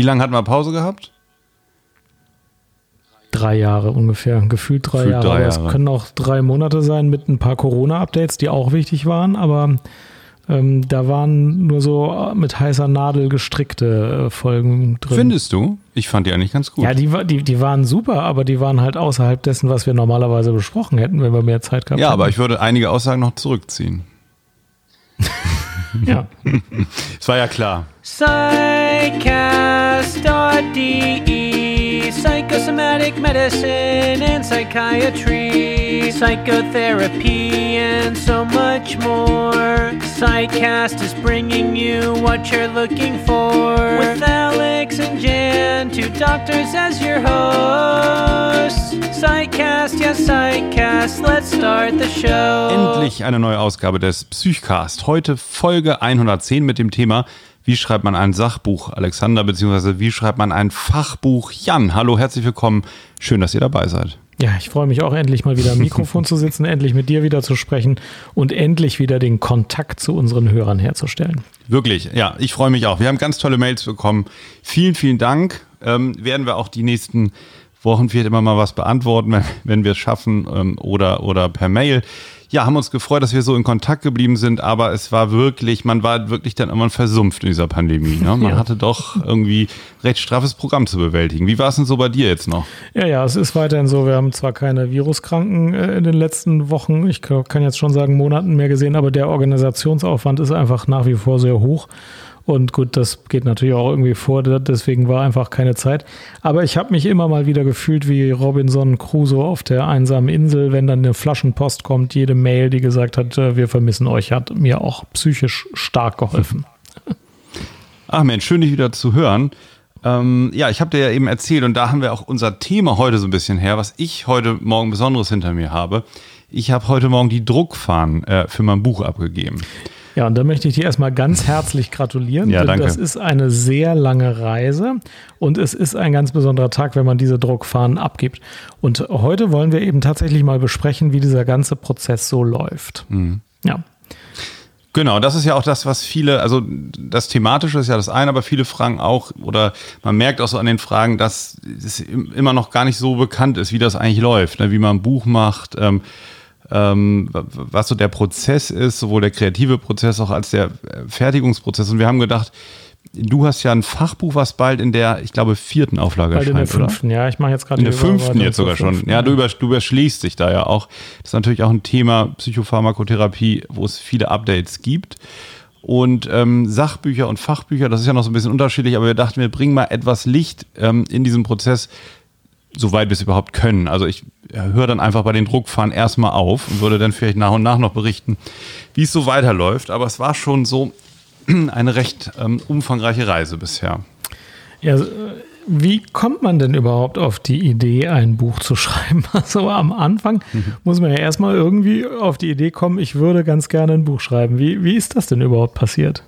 Wie lange hatten wir Pause gehabt? Drei Jahre ungefähr, gefühlt drei gefühlt Jahre. Drei Jahre. es können auch drei Monate sein mit ein paar Corona-Updates, die auch wichtig waren, aber ähm, da waren nur so mit heißer Nadel gestrickte äh, Folgen drin. Findest du? Ich fand die eigentlich ganz gut. Ja, die, die, die waren super, aber die waren halt außerhalb dessen, was wir normalerweise besprochen hätten, wenn wir mehr Zeit gehabt hätten. Ja, aber ich würde einige Aussagen noch zurückziehen. ja. Es war ja klar. Psychcast.de Psychosomatic Medicine and Psychiatry Psychotherapy and so much more. Psychcast is bringing you what you're looking for. With Alex and Jan, two doctors as your hosts. Psychcast, yes Psychcast, let's start the show. Endlich eine neue Ausgabe des Psychcast. Heute Folge 110 mit dem Thema wie schreibt man ein Sachbuch, Alexander, beziehungsweise wie schreibt man ein Fachbuch, Jan? Hallo, herzlich willkommen. Schön, dass ihr dabei seid. Ja, ich freue mich auch endlich mal wieder am Mikrofon zu sitzen, endlich mit dir wieder zu sprechen und endlich wieder den Kontakt zu unseren Hörern herzustellen. Wirklich, ja, ich freue mich auch. Wir haben ganz tolle Mails bekommen. Vielen, vielen Dank. Ähm, werden wir auch die nächsten Wochen vielleicht immer mal was beantworten, wenn, wenn wir es schaffen ähm, oder, oder per Mail ja, haben uns gefreut, dass wir so in Kontakt geblieben sind, aber es war wirklich, man war wirklich dann immer versumpft in dieser Pandemie. Ne? Man ja. hatte doch irgendwie recht straffes Programm zu bewältigen. Wie war es denn so bei dir jetzt noch? Ja, ja, es ist weiterhin so. Wir haben zwar keine Viruskranken äh, in den letzten Wochen, ich kann jetzt schon sagen Monaten mehr gesehen, aber der Organisationsaufwand ist einfach nach wie vor sehr hoch. Und gut, das geht natürlich auch irgendwie vor, deswegen war einfach keine Zeit. Aber ich habe mich immer mal wieder gefühlt wie Robinson Crusoe auf der einsamen Insel, wenn dann eine Flaschenpost kommt, jede Mail, die gesagt hat, äh, wir vermissen euch, hat mir auch psychisch stark geholfen. Ach Mensch, schön dich wieder zu hören. Ähm, ja, ich habe dir ja eben erzählt und da haben wir auch unser Thema heute so ein bisschen her, was ich heute Morgen Besonderes hinter mir habe. Ich habe heute Morgen die Druckfahnen äh, für mein Buch abgegeben. Ja, und da möchte ich dir erstmal ganz herzlich gratulieren. Ja, danke. Das ist eine sehr lange Reise und es ist ein ganz besonderer Tag, wenn man diese Druckfahnen abgibt. Und heute wollen wir eben tatsächlich mal besprechen, wie dieser ganze Prozess so läuft. Mhm. Ja. Genau, das ist ja auch das, was viele, also das Thematische ist ja das eine, aber viele fragen auch, oder man merkt auch so an den Fragen, dass es immer noch gar nicht so bekannt ist, wie das eigentlich läuft, ne? wie man ein Buch macht. Ähm, ähm, was so der Prozess ist, sowohl der kreative Prozess auch als der äh, Fertigungsprozess. Und wir haben gedacht, Du hast ja ein Fachbuch, was bald in der, ich glaube, vierten Auflage bald erscheint, in der fünften, oder? ja. Ich mache jetzt gerade In der fünften jetzt sogar schon. Ja, du, über, du überschließt dich da ja auch. Das ist natürlich auch ein Thema Psychopharmakotherapie, wo es viele Updates gibt. Und ähm, Sachbücher und Fachbücher, das ist ja noch so ein bisschen unterschiedlich, aber wir dachten, wir bringen mal etwas Licht ähm, in diesen Prozess, soweit wir es überhaupt können. Also ich höre dann einfach bei den Druckfahren erstmal auf und würde dann vielleicht nach und nach noch berichten, wie es so weiterläuft. Aber es war schon so eine recht ähm, umfangreiche Reise bisher. Ja, wie kommt man denn überhaupt auf die Idee, ein Buch zu schreiben? Also am Anfang mhm. muss man ja erstmal irgendwie auf die Idee kommen, ich würde ganz gerne ein Buch schreiben. Wie, wie ist das denn überhaupt passiert?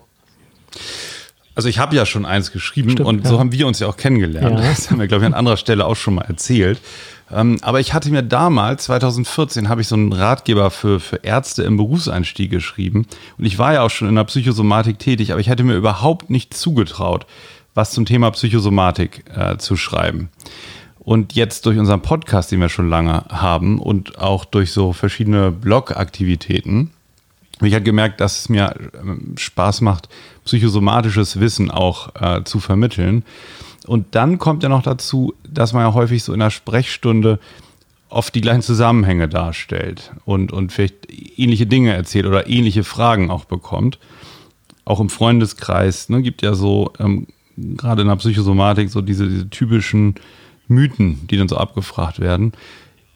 Also ich habe ja schon eins geschrieben Stimmt, und ja. so haben wir uns ja auch kennengelernt. Ja. Das haben wir, glaube ich, an anderer Stelle auch schon mal erzählt. Ähm, aber ich hatte mir damals, 2014, habe ich so einen Ratgeber für, für Ärzte im Berufseinstieg geschrieben. Und ich war ja auch schon in der Psychosomatik tätig, aber ich hätte mir überhaupt nicht zugetraut, was zum Thema Psychosomatik äh, zu schreiben. Und jetzt durch unseren Podcast, den wir schon lange haben und auch durch so verschiedene Blog-Aktivitäten, habe ich halt gemerkt, dass es mir ähm, Spaß macht, psychosomatisches Wissen auch äh, zu vermitteln. Und dann kommt ja noch dazu, dass man ja häufig so in der Sprechstunde oft die gleichen Zusammenhänge darstellt und, und vielleicht ähnliche Dinge erzählt oder ähnliche Fragen auch bekommt. Auch im Freundeskreis ne, gibt ja so, ähm, gerade in der Psychosomatik, so diese, diese typischen Mythen, die dann so abgefragt werden.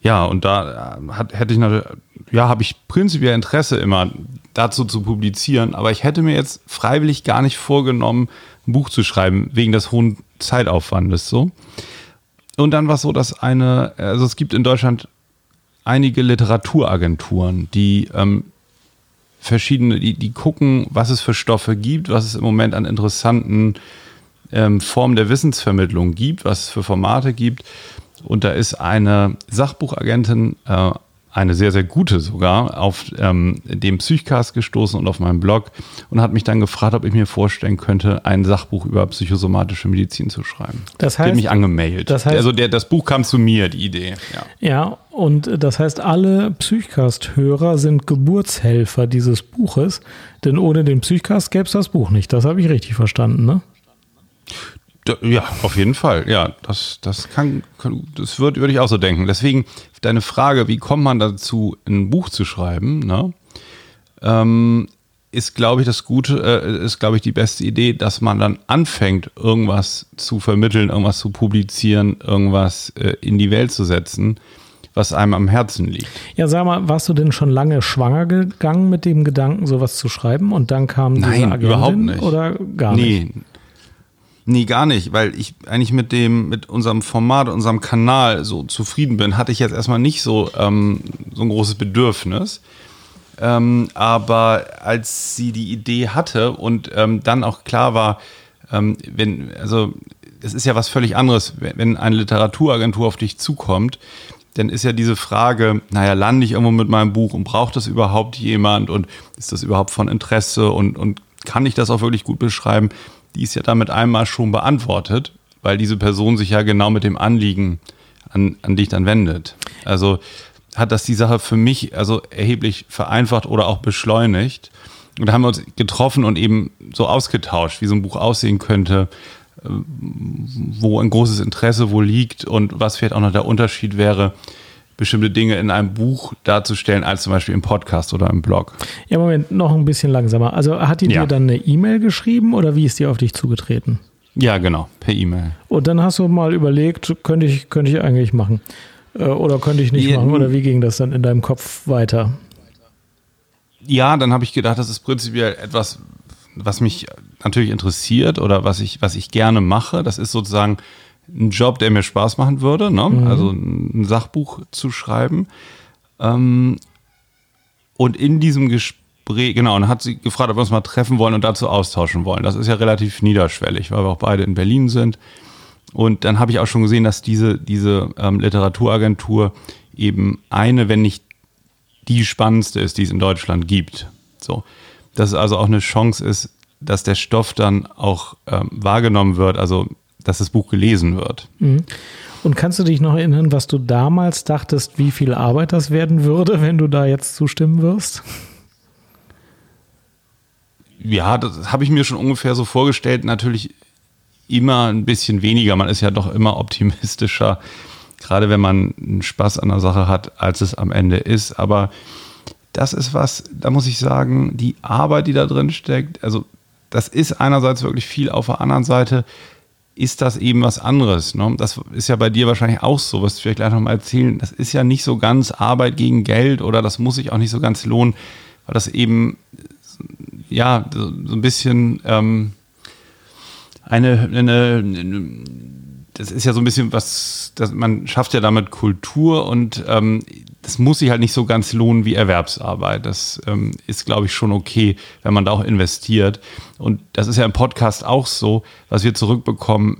Ja, und da äh, hat, hätte ich natürlich, ja, habe ich prinzipiell Interesse immer dazu zu publizieren, aber ich hätte mir jetzt freiwillig gar nicht vorgenommen, ein Buch zu schreiben, wegen des hohen Zeitaufwandes so. Und dann war es so, dass eine, also es gibt in Deutschland einige Literaturagenturen, die ähm, verschiedene, die, die gucken, was es für Stoffe gibt, was es im Moment an interessanten ähm, Formen der Wissensvermittlung gibt, was es für Formate gibt. Und da ist eine Sachbuchagentin äh, eine sehr, sehr gute sogar, auf ähm, dem Psychcast gestoßen und auf meinem Blog und hat mich dann gefragt, ob ich mir vorstellen könnte, ein Sachbuch über psychosomatische Medizin zu schreiben. Das heißt, der hat mich angemeldet. Das heißt, also der, das Buch kam zu mir, die Idee. Ja, ja und das heißt, alle Psychcast-Hörer sind Geburtshelfer dieses Buches, denn ohne den Psychcast gäbe es das Buch nicht. Das habe ich richtig verstanden, ne? Ja, auf jeden Fall. Ja, das, das kann, das wird, würde ich auch so denken. Deswegen deine Frage, wie kommt man dazu, ein Buch zu schreiben, ne? Ähm, ist, glaube ich, das Gute, äh, ist, glaube ich, die beste Idee, dass man dann anfängt, irgendwas zu vermitteln, irgendwas zu publizieren, irgendwas äh, in die Welt zu setzen, was einem am Herzen liegt. Ja, sag mal, warst du denn schon lange schwanger gegangen mit dem Gedanken, sowas zu schreiben und dann kam Nein, diese Agentin überhaupt nicht. oder gar nee. nicht? Nee, gar nicht, weil ich eigentlich mit dem, mit unserem Format, unserem Kanal so zufrieden bin, hatte ich jetzt erstmal nicht so, ähm, so ein großes Bedürfnis. Ähm, aber als sie die Idee hatte und ähm, dann auch klar war, ähm, wenn, also es ist ja was völlig anderes, wenn eine Literaturagentur auf dich zukommt, dann ist ja diese Frage, naja, lande ich irgendwo mit meinem Buch und braucht das überhaupt jemand und ist das überhaupt von Interesse und, und kann ich das auch wirklich gut beschreiben? Die ist ja damit einmal schon beantwortet, weil diese Person sich ja genau mit dem Anliegen an, an dich dann wendet. Also hat das die Sache für mich also erheblich vereinfacht oder auch beschleunigt. Und da haben wir uns getroffen und eben so ausgetauscht, wie so ein Buch aussehen könnte, äh, wo ein großes Interesse wohl liegt und was vielleicht auch noch der Unterschied wäre bestimmte Dinge in einem Buch darzustellen, als zum Beispiel im Podcast oder im Blog. Ja, Moment, noch ein bisschen langsamer. Also hat die ja. dir dann eine E-Mail geschrieben oder wie ist die auf dich zugetreten? Ja, genau, per E-Mail. Und dann hast du mal überlegt, könnte ich, könnte ich eigentlich machen? Äh, oder könnte ich nicht ja, machen? Oder wie ging das dann in deinem Kopf weiter? Ja, dann habe ich gedacht, das ist prinzipiell etwas, was mich natürlich interessiert oder was ich, was ich gerne mache. Das ist sozusagen ein Job, der mir Spaß machen würde, ne? Mhm. also ein Sachbuch zu schreiben. Ähm, und in diesem Gespräch, genau, und hat sie gefragt, ob wir uns mal treffen wollen und dazu austauschen wollen. Das ist ja relativ niederschwellig, weil wir auch beide in Berlin sind. Und dann habe ich auch schon gesehen, dass diese, diese ähm, Literaturagentur eben eine, wenn nicht die spannendste ist, die es in Deutschland gibt. So. Dass es also auch eine Chance ist, dass der Stoff dann auch ähm, wahrgenommen wird. Also dass das Buch gelesen wird. Mhm. Und kannst du dich noch erinnern, was du damals dachtest, wie viel Arbeit das werden würde, wenn du da jetzt zustimmen wirst? Ja, das habe ich mir schon ungefähr so vorgestellt. Natürlich immer ein bisschen weniger. Man ist ja doch immer optimistischer, gerade wenn man einen Spaß an der Sache hat, als es am Ende ist. Aber das ist was, da muss ich sagen, die Arbeit, die da drin steckt, also das ist einerseits wirklich viel, auf der anderen Seite ist das eben was anderes. Ne? Das ist ja bei dir wahrscheinlich auch so, was du vielleicht gleich nochmal erzählen. Das ist ja nicht so ganz Arbeit gegen Geld oder das muss sich auch nicht so ganz lohnen, weil das eben ja so, ein bisschen ähm, eine, eine, das ist ja so ein bisschen was, das, man schafft ja damit Kultur und ähm, das muss sich halt nicht so ganz lohnen wie Erwerbsarbeit. Das ähm, ist, glaube ich, schon okay, wenn man da auch investiert. Und das ist ja im Podcast auch so, was wir zurückbekommen,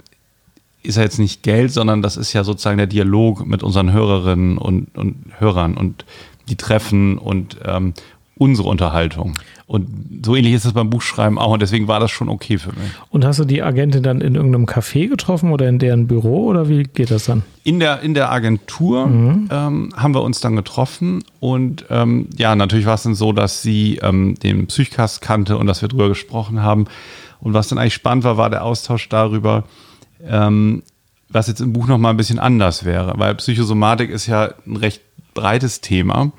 ist ja jetzt nicht Geld, sondern das ist ja sozusagen der Dialog mit unseren Hörerinnen und, und Hörern und die Treffen und ähm, unsere Unterhaltung. Und so ähnlich ist es beim Buchschreiben auch und deswegen war das schon okay für mich. Und hast du die Agentin dann in irgendeinem Café getroffen oder in deren Büro oder wie geht das dann? In der, in der Agentur mhm. ähm, haben wir uns dann getroffen und ähm, ja, natürlich war es dann so, dass sie ähm, den Psychcast kannte und dass wir drüber gesprochen haben. Und was dann eigentlich spannend war, war der Austausch darüber, ähm, was jetzt im Buch nochmal ein bisschen anders wäre, weil Psychosomatik ist ja ein recht breites Thema.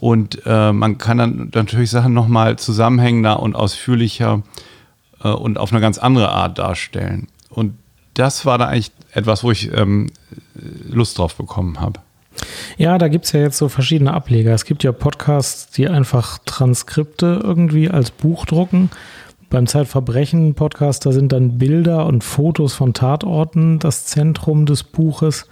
Und äh, man kann dann natürlich Sachen nochmal zusammenhängender und ausführlicher äh, und auf eine ganz andere Art darstellen. Und das war da eigentlich etwas, wo ich ähm, Lust drauf bekommen habe. Ja, da gibt es ja jetzt so verschiedene Ableger. Es gibt ja Podcasts, die einfach Transkripte irgendwie als Buch drucken. Beim Zeitverbrechen-Podcast, da sind dann Bilder und Fotos von Tatorten das Zentrum des Buches.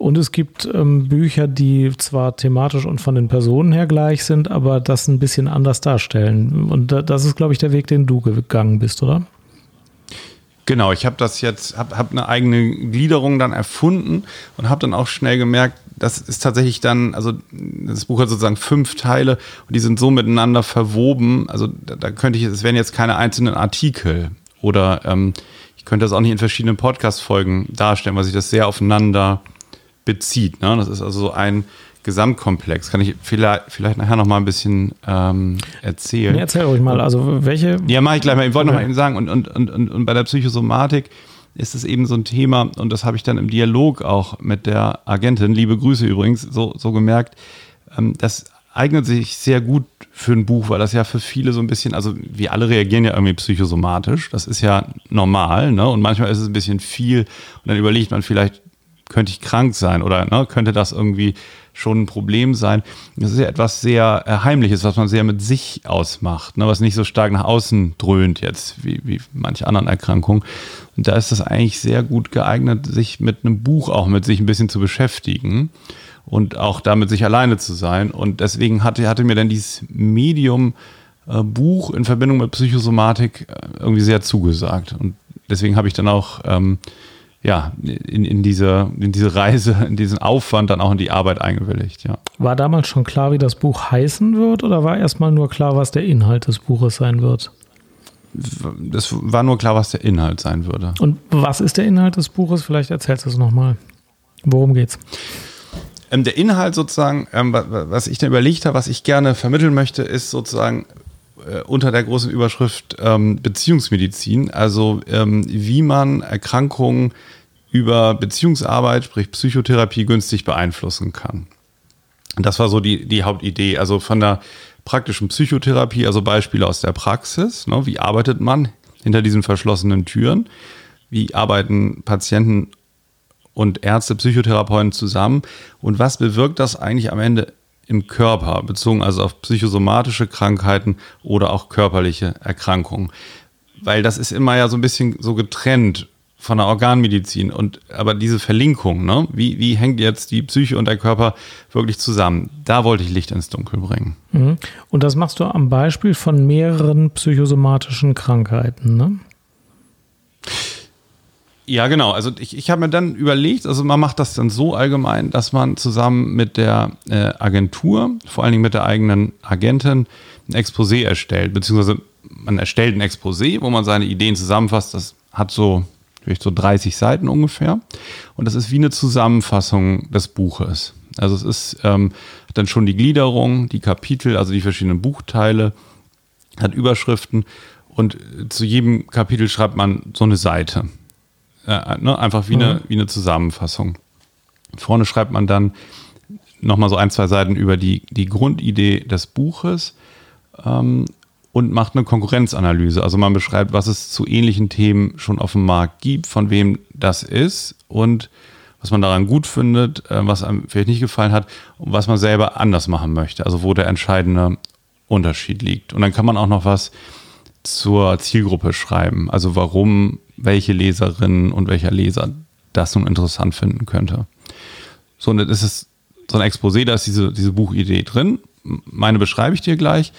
Und es gibt ähm, Bücher, die zwar thematisch und von den Personen her gleich sind, aber das ein bisschen anders darstellen. Und das ist, glaube ich, der Weg, den du gegangen bist, oder? Genau, ich habe das jetzt, habe hab eine eigene Gliederung dann erfunden und habe dann auch schnell gemerkt, das ist tatsächlich dann, also das Buch hat sozusagen fünf Teile und die sind so miteinander verwoben. Also da, da könnte ich, es wären jetzt keine einzelnen Artikel oder ähm, ich könnte das auch nicht in verschiedenen Podcast-Folgen darstellen, weil sich das sehr aufeinander bezieht. Ne? Das ist also so ein Gesamtkomplex. Kann ich vielleicht, vielleicht nachher noch mal ein bisschen ähm, erzählen? Nee, erzähl ruhig mal. Also welche? Ja, mache ich gleich mal. Ich wollte noch mal eben sagen, und, und, und, und bei der Psychosomatik ist es eben so ein Thema, und das habe ich dann im Dialog auch mit der Agentin, liebe Grüße übrigens, so, so gemerkt, ähm, das eignet sich sehr gut für ein Buch, weil das ja für viele so ein bisschen, also wir alle reagieren ja irgendwie psychosomatisch, das ist ja normal, ne? Und manchmal ist es ein bisschen viel und dann überlegt man vielleicht, könnte ich krank sein oder ne, könnte das irgendwie schon ein Problem sein. Das ist ja etwas sehr äh, Heimliches, was man sehr mit sich ausmacht, ne, was nicht so stark nach außen dröhnt jetzt, wie, wie manche anderen Erkrankungen. Und da ist das eigentlich sehr gut geeignet, sich mit einem Buch auch mit sich ein bisschen zu beschäftigen und auch damit sich alleine zu sein. Und deswegen hatte, hatte mir dann dieses Medium äh, Buch in Verbindung mit Psychosomatik äh, irgendwie sehr zugesagt. Und deswegen habe ich dann auch ähm, ja, in, in, diese, in diese Reise, in diesen Aufwand dann auch in die Arbeit eingewilligt, ja. War damals schon klar, wie das Buch heißen wird oder war erstmal nur klar, was der Inhalt des Buches sein wird? Das war nur klar, was der Inhalt sein würde. Und was ist der Inhalt des Buches? Vielleicht erzählst du es nochmal. Worum geht's? Ähm, der Inhalt sozusagen, ähm, was ich da überlegt habe, was ich gerne vermitteln möchte, ist sozusagen unter der großen Überschrift ähm, Beziehungsmedizin, also ähm, wie man Erkrankungen über Beziehungsarbeit, sprich Psychotherapie, günstig beeinflussen kann. Das war so die, die Hauptidee. Also von der praktischen Psychotherapie, also Beispiele aus der Praxis. Ne, wie arbeitet man hinter diesen verschlossenen Türen? Wie arbeiten Patienten und Ärzte, Psychotherapeuten zusammen? Und was bewirkt das eigentlich am Ende im Körper, bezogen also auf psychosomatische Krankheiten oder auch körperliche Erkrankungen. Weil das ist immer ja so ein bisschen so getrennt von der Organmedizin. Und aber diese Verlinkung, ne, wie, wie hängt jetzt die Psyche und der Körper wirklich zusammen? Da wollte ich Licht ins Dunkel bringen. Mhm. Und das machst du am Beispiel von mehreren psychosomatischen Krankheiten, ne? Ja, genau. Also ich, ich habe mir dann überlegt, also man macht das dann so allgemein, dass man zusammen mit der äh, Agentur, vor allen Dingen mit der eigenen Agentin, ein Exposé erstellt, beziehungsweise man erstellt ein Exposé, wo man seine Ideen zusammenfasst. Das hat so, vielleicht so 30 Seiten ungefähr. Und das ist wie eine Zusammenfassung des Buches. Also es ist ähm, dann schon die Gliederung, die Kapitel, also die verschiedenen Buchteile, hat Überschriften und zu jedem Kapitel schreibt man so eine Seite. Äh, ne? Einfach wie, mhm. eine, wie eine Zusammenfassung. Vorne schreibt man dann nochmal so ein, zwei Seiten über die, die Grundidee des Buches ähm, und macht eine Konkurrenzanalyse. Also man beschreibt, was es zu ähnlichen Themen schon auf dem Markt gibt, von wem das ist und was man daran gut findet, äh, was einem vielleicht nicht gefallen hat und was man selber anders machen möchte. Also wo der entscheidende Unterschied liegt. Und dann kann man auch noch was zur Zielgruppe schreiben. Also warum welche Leserin und welcher Leser das nun interessant finden könnte. So, und das ist so ein Exposé, da ist diese, diese Buchidee drin. Meine beschreibe ich dir gleich.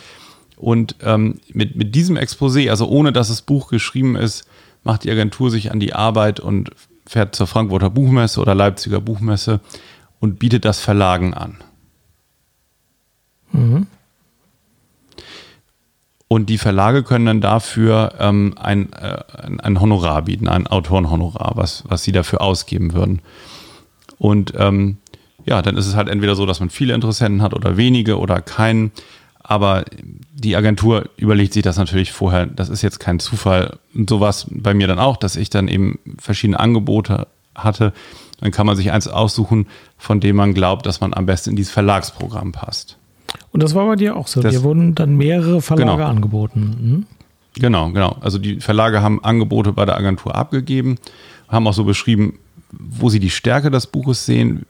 Und ähm, mit, mit diesem Exposé, also ohne dass das Buch geschrieben ist, macht die Agentur sich an die Arbeit und fährt zur Frankfurter Buchmesse oder Leipziger Buchmesse und bietet das Verlagen an. Mhm. Und die Verlage können dann dafür ähm, ein, äh, ein Honorar bieten, ein Autorenhonorar, was, was sie dafür ausgeben würden. Und ähm, ja, dann ist es halt entweder so, dass man viele Interessenten hat oder wenige oder keinen. Aber die Agentur überlegt sich das natürlich vorher. Das ist jetzt kein Zufall. Und so war es bei mir dann auch, dass ich dann eben verschiedene Angebote hatte. Dann kann man sich eins aussuchen, von dem man glaubt, dass man am besten in dieses Verlagsprogramm passt. Und das war bei dir auch so. Das, Dir wurden dann mehrere Verlage genau. angeboten. Hm? Genau, genau. Also die Verlage haben Angebote bei der Agentur abgegeben, haben auch so beschrieben, wo sie die Stärke des Buches sehen,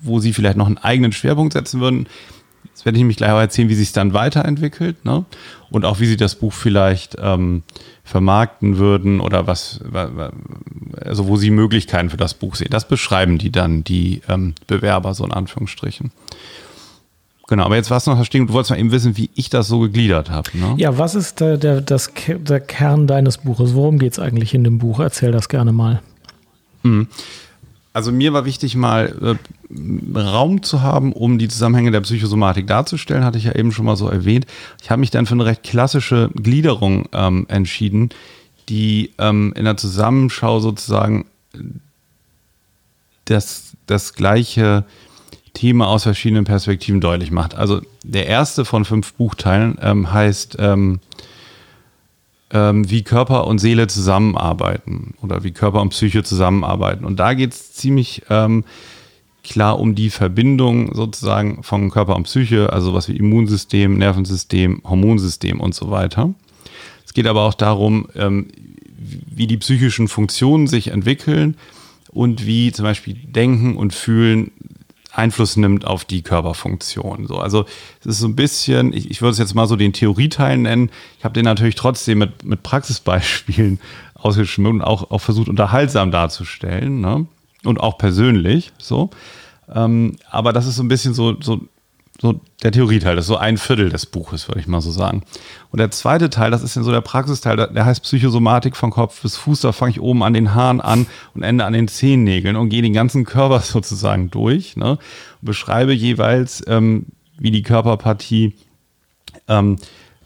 wo sie vielleicht noch einen eigenen Schwerpunkt setzen würden. Jetzt werde ich nämlich gleich auch erzählen, wie sich es dann weiterentwickelt ne? und auch wie sie das Buch vielleicht ähm, vermarkten würden oder was, also wo sie Möglichkeiten für das Buch sehen. Das beschreiben die dann, die ähm, Bewerber, so in Anführungsstrichen. Genau, aber jetzt war es noch stehen, du wolltest mal eben wissen, wie ich das so gegliedert habe. Ne? Ja, was ist der, der, das, der Kern deines Buches? Worum geht es eigentlich in dem Buch? Erzähl das gerne mal. Mhm. Also mir war wichtig, mal äh, Raum zu haben, um die Zusammenhänge der Psychosomatik darzustellen, hatte ich ja eben schon mal so erwähnt. Ich habe mich dann für eine recht klassische Gliederung ähm, entschieden, die ähm, in der Zusammenschau sozusagen das, das gleiche Thema aus verschiedenen Perspektiven deutlich macht. Also der erste von fünf Buchteilen ähm, heißt ähm, ähm, wie Körper und Seele zusammenarbeiten oder wie Körper und Psyche zusammenarbeiten. Und da geht es ziemlich ähm, klar um die Verbindung sozusagen von Körper und Psyche, also was wie Immunsystem, Nervensystem, Hormonsystem und so weiter. Es geht aber auch darum, ähm, wie die psychischen Funktionen sich entwickeln und wie zum Beispiel Denken und Fühlen Einfluss nimmt auf die Körperfunktion. So, also es ist so ein bisschen, ich, ich würde es jetzt mal so den Theorieteil nennen. Ich habe den natürlich trotzdem mit, mit Praxisbeispielen ausgeschmückt und auch, auch versucht, unterhaltsam darzustellen. Ne? Und auch persönlich. So. Ähm, aber das ist so ein bisschen so, so so der Theorieteil, das ist so ein Viertel des Buches, würde ich mal so sagen. Und der zweite Teil, das ist dann so der Praxisteil, der heißt Psychosomatik von Kopf bis Fuß. Da fange ich oben an den Haaren an und ende an den Zehennägeln und gehe den ganzen Körper sozusagen durch ne? und beschreibe jeweils, ähm, wie die Körperpartie ähm,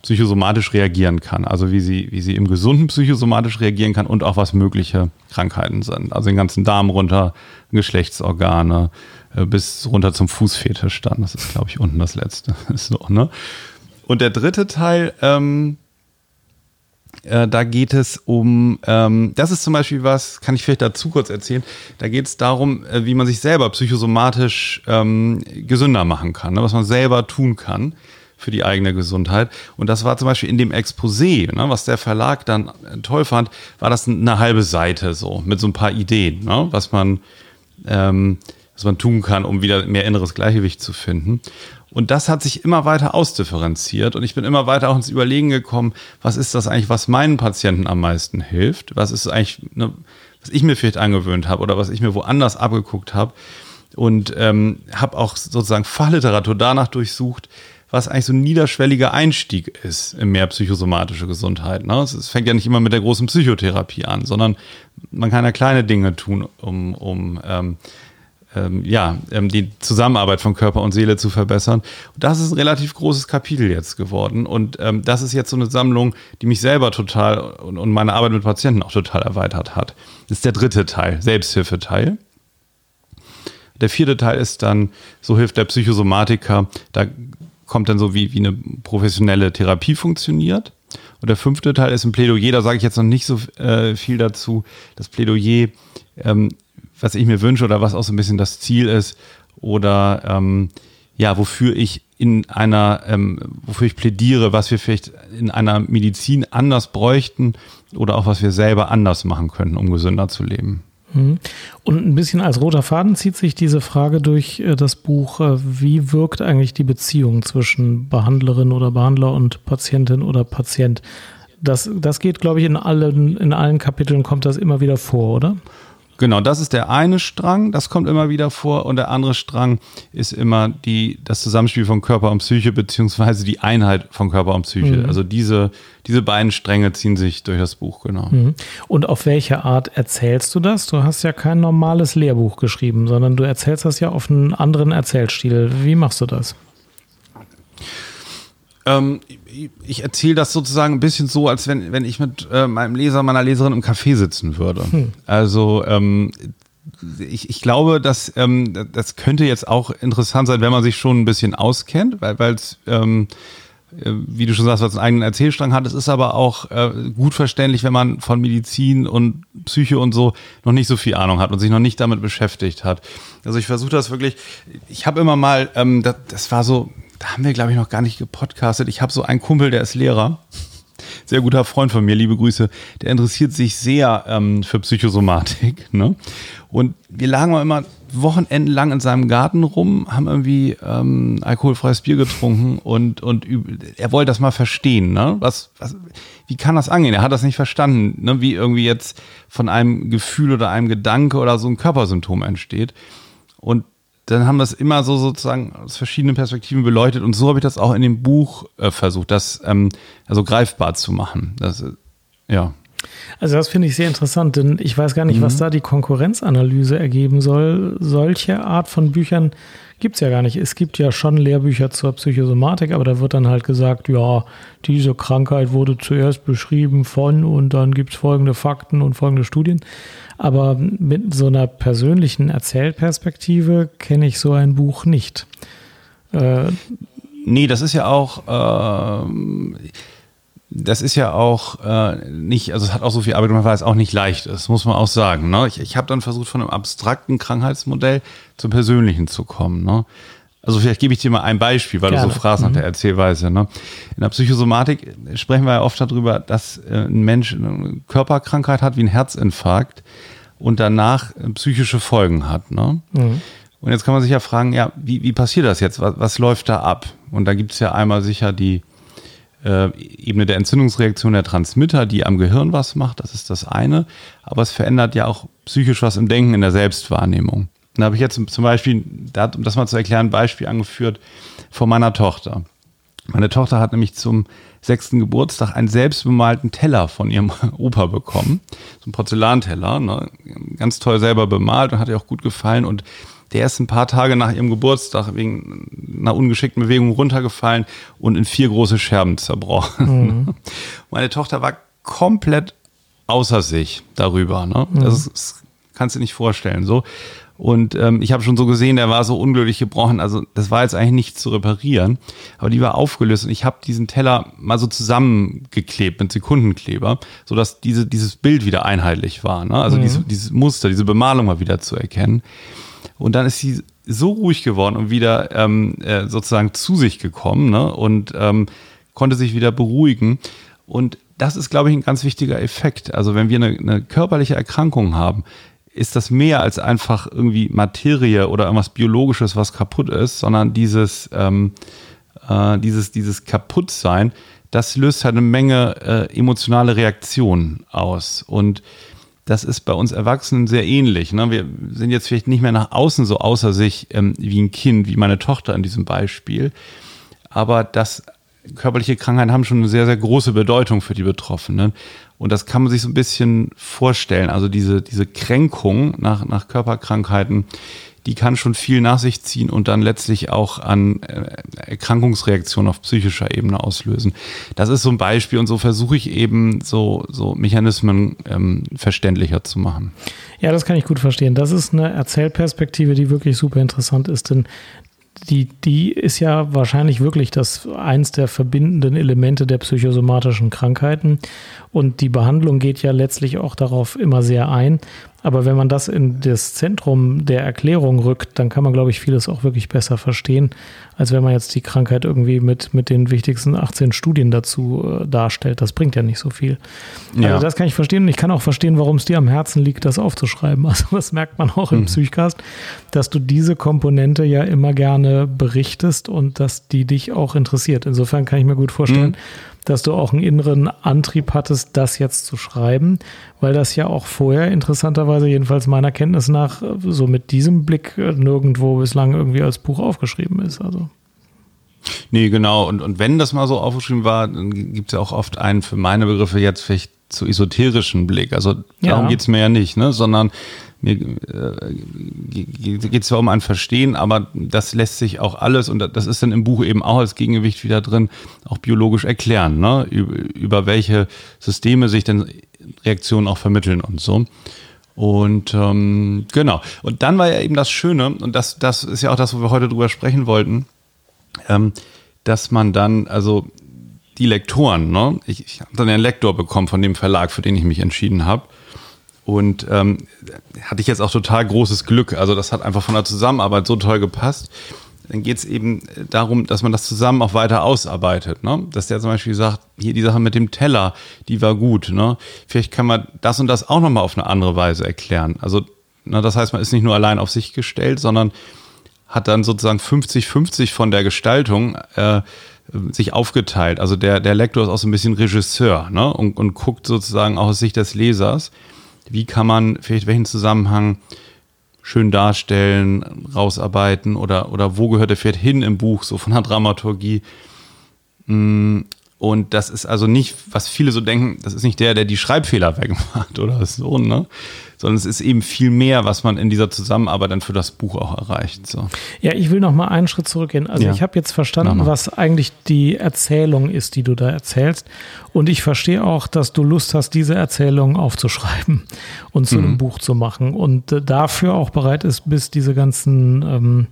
psychosomatisch reagieren kann. Also wie sie, wie sie im Gesunden psychosomatisch reagieren kann und auch was mögliche Krankheiten sind. Also den ganzen Darm runter, Geschlechtsorgane, äh, bis runter zum Fußfetisch dann. Das ist, glaube ich, unten das letzte. so, ne? Und der dritte Teil, ähm, äh, da geht es um, ähm, das ist zum Beispiel was, kann ich vielleicht dazu kurz erzählen, da geht es darum, äh, wie man sich selber psychosomatisch ähm, gesünder machen kann, ne? was man selber tun kann für die eigene Gesundheit. Und das war zum Beispiel in dem Exposé, ne, was der Verlag dann toll fand, war das eine halbe Seite so, mit so ein paar Ideen, ne, was man ähm, was man tun kann, um wieder mehr inneres Gleichgewicht zu finden. Und das hat sich immer weiter ausdifferenziert und ich bin immer weiter auch ins Überlegen gekommen, was ist das eigentlich, was meinen Patienten am meisten hilft? Was ist eigentlich, ne, was ich mir vielleicht angewöhnt habe oder was ich mir woanders abgeguckt habe? Und ähm, habe auch sozusagen Fachliteratur danach durchsucht, was eigentlich so ein niederschwelliger Einstieg ist in mehr psychosomatische Gesundheit. Ne? Es fängt ja nicht immer mit der großen Psychotherapie an, sondern man kann ja kleine Dinge tun, um, um ähm, ähm, ja, ähm, die Zusammenarbeit von Körper und Seele zu verbessern. Und das ist ein relativ großes Kapitel jetzt geworden. Und ähm, das ist jetzt so eine Sammlung, die mich selber total und, und meine Arbeit mit Patienten auch total erweitert hat. Das ist der dritte Teil, Selbsthilfeteil. Der vierte Teil ist dann, so hilft der Psychosomatiker, da kommt dann so, wie, wie eine professionelle Therapie funktioniert. Und der fünfte Teil ist ein Plädoyer, da sage ich jetzt noch nicht so äh, viel dazu. Das Plädoyer ähm, was ich mir wünsche oder was auch so ein bisschen das Ziel ist oder ähm, ja, wofür ich in einer, ähm, wofür ich plädiere, was wir vielleicht in einer Medizin anders bräuchten oder auch was wir selber anders machen könnten, um gesünder zu leben. Mhm. Und ein bisschen als roter Faden zieht sich diese Frage durch äh, das Buch, äh, wie wirkt eigentlich die Beziehung zwischen Behandlerin oder Behandler und Patientin oder Patient? Das, das geht, glaube ich, in allen, in allen Kapiteln kommt das immer wieder vor, oder? Genau, das ist der eine Strang, das kommt immer wieder vor. Und der andere Strang ist immer die, das Zusammenspiel von Körper und Psyche, beziehungsweise die Einheit von Körper und Psyche. Mhm. Also diese, diese beiden Stränge ziehen sich durch das Buch, genau. Mhm. Und auf welche Art erzählst du das? Du hast ja kein normales Lehrbuch geschrieben, sondern du erzählst das ja auf einen anderen Erzählstil. Wie machst du das? Ähm, ich erzähle das sozusagen ein bisschen so, als wenn, wenn ich mit äh, meinem Leser, meiner Leserin im Café sitzen würde. Hm. Also ähm, ich, ich glaube, dass ähm, das könnte jetzt auch interessant sein, wenn man sich schon ein bisschen auskennt, weil es ähm, äh, wie du schon sagst, was einen eigenen Erzählstrang hat. Es ist aber auch äh, gut verständlich, wenn man von Medizin und Psyche und so noch nicht so viel Ahnung hat und sich noch nicht damit beschäftigt hat. Also ich versuche das wirklich. Ich habe immer mal, ähm, das, das war so, da haben wir, glaube ich, noch gar nicht gepodcastet. Ich habe so einen Kumpel, der ist Lehrer. Sehr guter Freund von mir, liebe Grüße. Der interessiert sich sehr ähm, für Psychosomatik. Ne? Und wir lagen mal immer wochenendelang in seinem Garten rum, haben irgendwie ähm, alkoholfreies Bier getrunken und, und er wollte das mal verstehen. Ne? Was, was, wie kann das angehen? Er hat das nicht verstanden, ne? wie irgendwie jetzt von einem Gefühl oder einem Gedanke oder so ein Körpersymptom entsteht. Und dann haben wir es immer so sozusagen aus verschiedenen Perspektiven beleuchtet und so habe ich das auch in dem Buch äh, versucht, das ähm, also greifbar zu machen. Das, äh, ja. Also das finde ich sehr interessant, denn ich weiß gar nicht, mhm. was da die Konkurrenzanalyse ergeben soll. Solche Art von Büchern gibt es ja gar nicht. Es gibt ja schon Lehrbücher zur Psychosomatik, aber da wird dann halt gesagt, ja, diese Krankheit wurde zuerst beschrieben von und dann gibt es folgende Fakten und folgende Studien. Aber mit so einer persönlichen Erzählperspektive kenne ich so ein Buch nicht. Äh, nee, das ist ja auch. Äh, das ist ja auch äh, nicht, also es hat auch so viel Arbeit gemacht, weil es auch nicht leicht ist, muss man auch sagen. Ne? Ich, ich habe dann versucht, von einem abstrakten Krankheitsmodell zum persönlichen zu kommen. Ne? Also vielleicht gebe ich dir mal ein Beispiel, weil Gerne. du so fragst nach mhm. der Erzählweise. Ne? In der Psychosomatik sprechen wir ja oft darüber, dass äh, ein Mensch eine Körperkrankheit hat, wie ein Herzinfarkt und danach äh, psychische Folgen hat. Ne? Mhm. Und jetzt kann man sich ja fragen, ja, wie, wie passiert das jetzt? Was, was läuft da ab? Und da gibt es ja einmal sicher die äh, Ebene der Entzündungsreaktion der Transmitter, die am Gehirn was macht, das ist das eine. Aber es verändert ja auch psychisch was im Denken, in der Selbstwahrnehmung. Da habe ich jetzt zum Beispiel, um das mal zu erklären, ein Beispiel angeführt von meiner Tochter. Meine Tochter hat nämlich zum sechsten Geburtstag einen selbstbemalten Teller von ihrem Opa bekommen. So ein Porzellanteller, ne? ganz toll selber bemalt und hat ihr auch gut gefallen. Und der ist ein paar Tage nach ihrem Geburtstag wegen einer ungeschickten Bewegung runtergefallen und in vier große Scherben zerbrochen. Mhm. Meine Tochter war komplett außer sich darüber. Ne? Mhm. Das, ist, das kannst du dir nicht vorstellen. So. Und ähm, ich habe schon so gesehen, der war so unglücklich gebrochen. Also das war jetzt eigentlich nicht zu reparieren. Aber die war aufgelöst und ich habe diesen Teller mal so zusammengeklebt mit Sekundenkleber, sodass diese, dieses Bild wieder einheitlich war. Ne? Also mhm. dieses, dieses Muster, diese Bemalung mal wieder zu erkennen. Und dann ist sie so ruhig geworden und wieder ähm, äh, sozusagen zu sich gekommen ne? und ähm, konnte sich wieder beruhigen. Und das ist, glaube ich, ein ganz wichtiger Effekt. Also wenn wir eine, eine körperliche Erkrankung haben, ist das mehr als einfach irgendwie Materie oder irgendwas Biologisches, was kaputt ist, sondern dieses, ähm, äh, dieses, dieses Kaputtsein, das löst halt eine Menge äh, emotionale Reaktionen aus. Und das ist bei uns Erwachsenen sehr ähnlich. Ne? Wir sind jetzt vielleicht nicht mehr nach außen so außer sich ähm, wie ein Kind, wie meine Tochter in diesem Beispiel. Aber das körperliche Krankheiten haben schon eine sehr, sehr große Bedeutung für die Betroffenen. Und das kann man sich so ein bisschen vorstellen. Also diese, diese Kränkung nach, nach Körperkrankheiten, die kann schon viel nach sich ziehen und dann letztlich auch an äh, Erkrankungsreaktionen auf psychischer Ebene auslösen. Das ist so ein Beispiel und so versuche ich eben so, so Mechanismen ähm, verständlicher zu machen. Ja, das kann ich gut verstehen. Das ist eine Erzählperspektive, die wirklich super interessant ist, denn die, die ist ja wahrscheinlich wirklich das eins der verbindenden Elemente der psychosomatischen Krankheiten. Und die Behandlung geht ja letztlich auch darauf immer sehr ein. Aber wenn man das in das Zentrum der Erklärung rückt, dann kann man, glaube ich, vieles auch wirklich besser verstehen, als wenn man jetzt die Krankheit irgendwie mit, mit den wichtigsten 18 Studien dazu äh, darstellt. Das bringt ja nicht so viel. Ja. Also das kann ich verstehen und ich kann auch verstehen, warum es dir am Herzen liegt, das aufzuschreiben. Also das merkt man auch im mhm. Psychcast, dass du diese Komponente ja immer gerne berichtest und dass die dich auch interessiert. Insofern kann ich mir gut vorstellen, mhm dass du auch einen inneren Antrieb hattest, das jetzt zu schreiben, weil das ja auch vorher interessanterweise, jedenfalls meiner Kenntnis nach, so mit diesem Blick nirgendwo bislang irgendwie als Buch aufgeschrieben ist. Also. Nee, genau. Und, und wenn das mal so aufgeschrieben war, dann gibt es ja auch oft einen für meine Begriffe jetzt vielleicht zu esoterischen Blick. Also darum ja. geht es mir ja nicht, ne? sondern mir äh, geht es zwar um ein Verstehen, aber das lässt sich auch alles, und das ist dann im Buch eben auch als Gegengewicht wieder drin, auch biologisch erklären, ne? über, über welche Systeme sich denn Reaktionen auch vermitteln und so. Und ähm, genau. Und dann war ja eben das Schöne, und das, das ist ja auch das, wo wir heute drüber sprechen wollten, ähm, dass man dann, also die Lektoren, ne? ich, ich habe dann einen Lektor bekommen von dem Verlag, für den ich mich entschieden habe. Und ähm, hatte ich jetzt auch total großes Glück. Also das hat einfach von der Zusammenarbeit so toll gepasst. Dann geht es eben darum, dass man das zusammen auch weiter ausarbeitet. Ne? Dass der zum Beispiel sagt, hier die Sache mit dem Teller, die war gut. Ne? Vielleicht kann man das und das auch nochmal auf eine andere Weise erklären. Also na, das heißt, man ist nicht nur allein auf sich gestellt, sondern hat dann sozusagen 50-50 von der Gestaltung äh, sich aufgeteilt. Also der, der Lektor ist auch so ein bisschen Regisseur ne? und, und guckt sozusagen auch aus Sicht des Lesers wie kann man vielleicht welchen Zusammenhang schön darstellen, rausarbeiten oder, oder wo gehört der Pferd hin im Buch, so von der Dramaturgie. Mm, Und das ist also nicht, was viele so denken, das ist nicht der, der die Schreibfehler wegmacht oder so, ne? Sondern es ist eben viel mehr, was man in dieser Zusammenarbeit dann für das Buch auch erreicht. So. Ja, ich will noch mal einen Schritt zurückgehen. Also ja. ich habe jetzt verstanden, was eigentlich die Erzählung ist, die du da erzählst. Und ich verstehe auch, dass du Lust hast, diese Erzählung aufzuschreiben und zu mhm. einem Buch zu machen. Und äh, dafür auch bereit ist, bis diese ganzen ähm,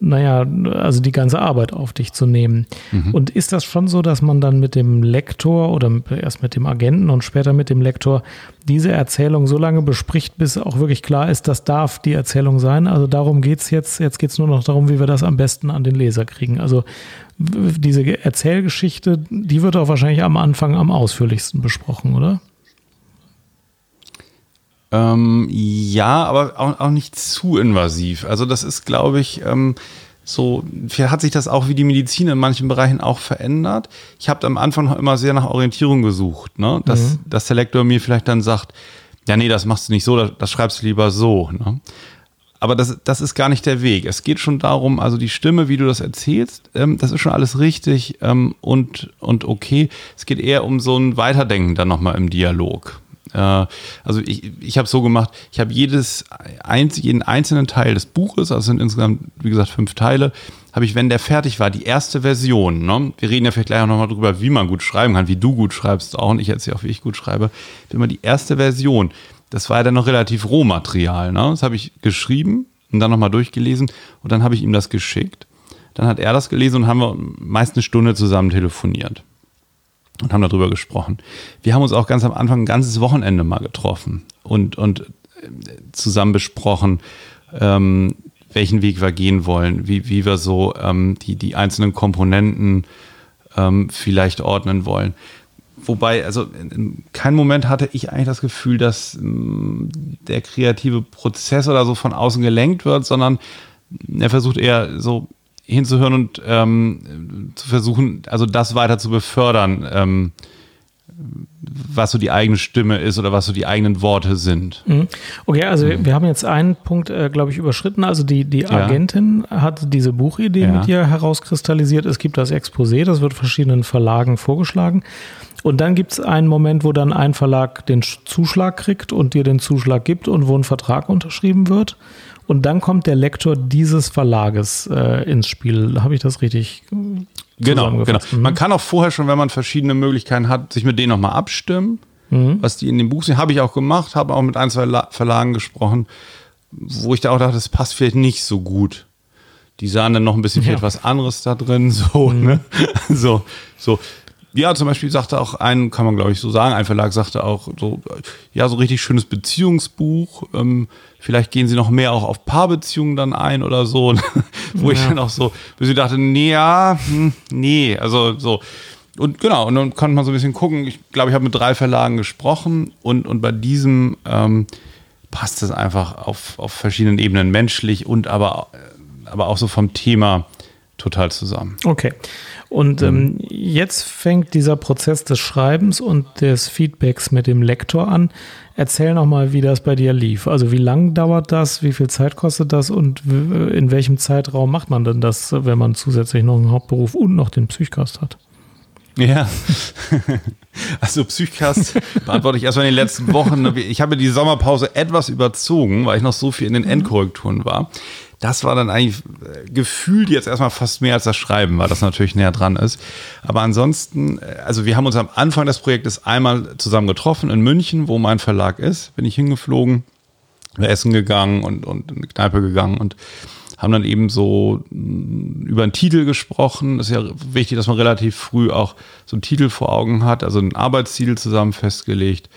naja, also die ganze Arbeit auf dich zu nehmen. Mhm. Und ist das schon so, dass man dann mit dem Lektor oder erst mit dem Agenten und später mit dem Lektor diese Erzählung so lange bespricht, bis auch wirklich klar ist, das darf die Erzählung sein? Also darum geht es jetzt. Jetzt geht es nur noch darum, wie wir das am besten an den Leser kriegen. Also diese Erzählgeschichte, die wird auch wahrscheinlich am Anfang am ausführlichsten besprochen, oder? Ähm, ja, aber auch, auch, nicht zu invasiv. Also das ist, glaube ich, ähm, so, hat sich das auch wie die Medizin in manchen Bereichen auch verändert. Ich habe am Anfang noch immer sehr nach Orientierung gesucht, ne? dass, mhm. dass der Lektor mir vielleicht dann sagt, ja, nee, das machst du nicht so, das, das schreibst du lieber so. Ne? Aber das, das ist gar nicht der Weg. Es geht schon darum, also die Stimme, wie du das erzählst, ähm, das ist schon alles richtig ähm, und, und okay. Es geht eher um so ein Weiterdenken dann nochmal im Dialog. Äh, also ich, ich habe so gemacht, ich habe jedes jeden einzelnen Teil des Buches, also sind insgesamt, wie gesagt, fünf Teile, habe ich, wenn der fertig war, die erste Version, ne? wir reden ja vielleicht gleich auch nochmal drüber, wie man gut schreiben kann, wie du gut schreibst auch und ich erzähle auch, wie ich gut schreibe, immer die erste Version, das war ja dann noch relativ Rohmaterial, ne? das habe ich geschrieben und dann nochmal durchgelesen und dann habe ich ihm das geschickt. Dann hat er das gelesen und haben wir meist eine Stunde zusammen telefoniert und haben darüber gesprochen. Wir haben uns auch ganz am Anfang ein ganzes Wochenende mal getroffen und, und äh, zusammen besprochen, ähm, welchen Weg wir gehen wollen, wie, wie wir so ähm, die, die einzelnen Komponenten ähm, vielleicht ordnen wollen. Wobei, also in keinem Moment hatte ich eigentlich das Gefühl, dass ähm, der kreative Prozess oder so von außen gelenkt wird, sondern er versucht eher so hinzuhören und ähm, zu versuchen, also das weiter zu befördern, ähm, was so die eigene Stimme ist oder was so die eigenen Worte sind. Mhm. Okay, also mhm. wir haben jetzt einen Punkt, äh, glaube ich, überschritten. Also die, die Agentin ja. hat diese Buchidee ja. mit dir herauskristallisiert. Es gibt das Exposé, das wird verschiedenen Verlagen vorgeschlagen. Und dann gibt es einen Moment, wo dann ein Verlag den Zuschlag kriegt und dir den Zuschlag gibt und wo ein Vertrag unterschrieben wird. Und dann kommt der Lektor dieses Verlages äh, ins Spiel. Habe ich das richtig? Genau, genau. Mhm. Man kann auch vorher schon, wenn man verschiedene Möglichkeiten hat, sich mit denen nochmal abstimmen, mhm. was die in dem Buch sind. Habe ich auch gemacht, habe auch mit ein, zwei Verlagen gesprochen, wo ich da auch dachte, das passt vielleicht nicht so gut. Die sahen dann noch ein bisschen ja. vielleicht was anderes da drin, so, mhm. ne? So, so. Ja, zum Beispiel sagte auch ein, kann man glaube ich so sagen, ein Verlag sagte auch so, ja, so richtig schönes Beziehungsbuch. Ähm, vielleicht gehen sie noch mehr auch auf Paarbeziehungen dann ein oder so. Wo ja. ich dann auch so, bis ich dachte, nee, ja, hm, nee, also so. Und genau, und dann konnte man so ein bisschen gucken. Ich glaube, ich habe mit drei Verlagen gesprochen und, und bei diesem ähm, passt es einfach auf, auf verschiedenen Ebenen menschlich und aber, aber auch so vom Thema total zusammen. Okay. Und ähm, mhm. jetzt fängt dieser Prozess des Schreibens und des Feedbacks mit dem Lektor an. Erzähl nochmal, wie das bei dir lief. Also wie lang dauert das, wie viel Zeit kostet das und in welchem Zeitraum macht man denn das, wenn man zusätzlich noch einen Hauptberuf und noch den Psychcast hat? Ja, also Psychcast beantworte ich erstmal in den letzten Wochen. Ich habe die Sommerpause etwas überzogen, weil ich noch so viel in den mhm. Endkorrekturen war das war dann eigentlich äh, gefühlt jetzt erstmal fast mehr als das Schreiben, weil das natürlich näher dran ist. Aber ansonsten, äh, also wir haben uns am Anfang des Projektes einmal zusammen getroffen in München, wo mein Verlag ist. Bin ich hingeflogen, essen gegangen und, und in eine Kneipe gegangen und haben dann eben so mm, über einen Titel gesprochen. Es ist ja wichtig, dass man relativ früh auch so einen Titel vor Augen hat, also einen Arbeitstitel zusammen festgelegt.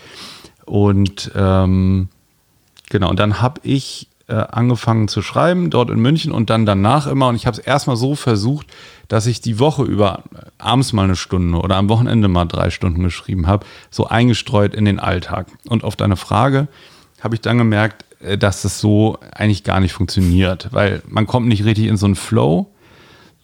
Und ähm, genau, und dann habe ich äh, angefangen zu schreiben, dort in München und dann danach immer. Und ich habe es erstmal so versucht, dass ich die Woche über abends mal eine Stunde oder am Wochenende mal drei Stunden geschrieben habe, so eingestreut in den Alltag. Und auf deine Frage habe ich dann gemerkt, äh, dass das so eigentlich gar nicht funktioniert, weil man kommt nicht richtig in so einen Flow.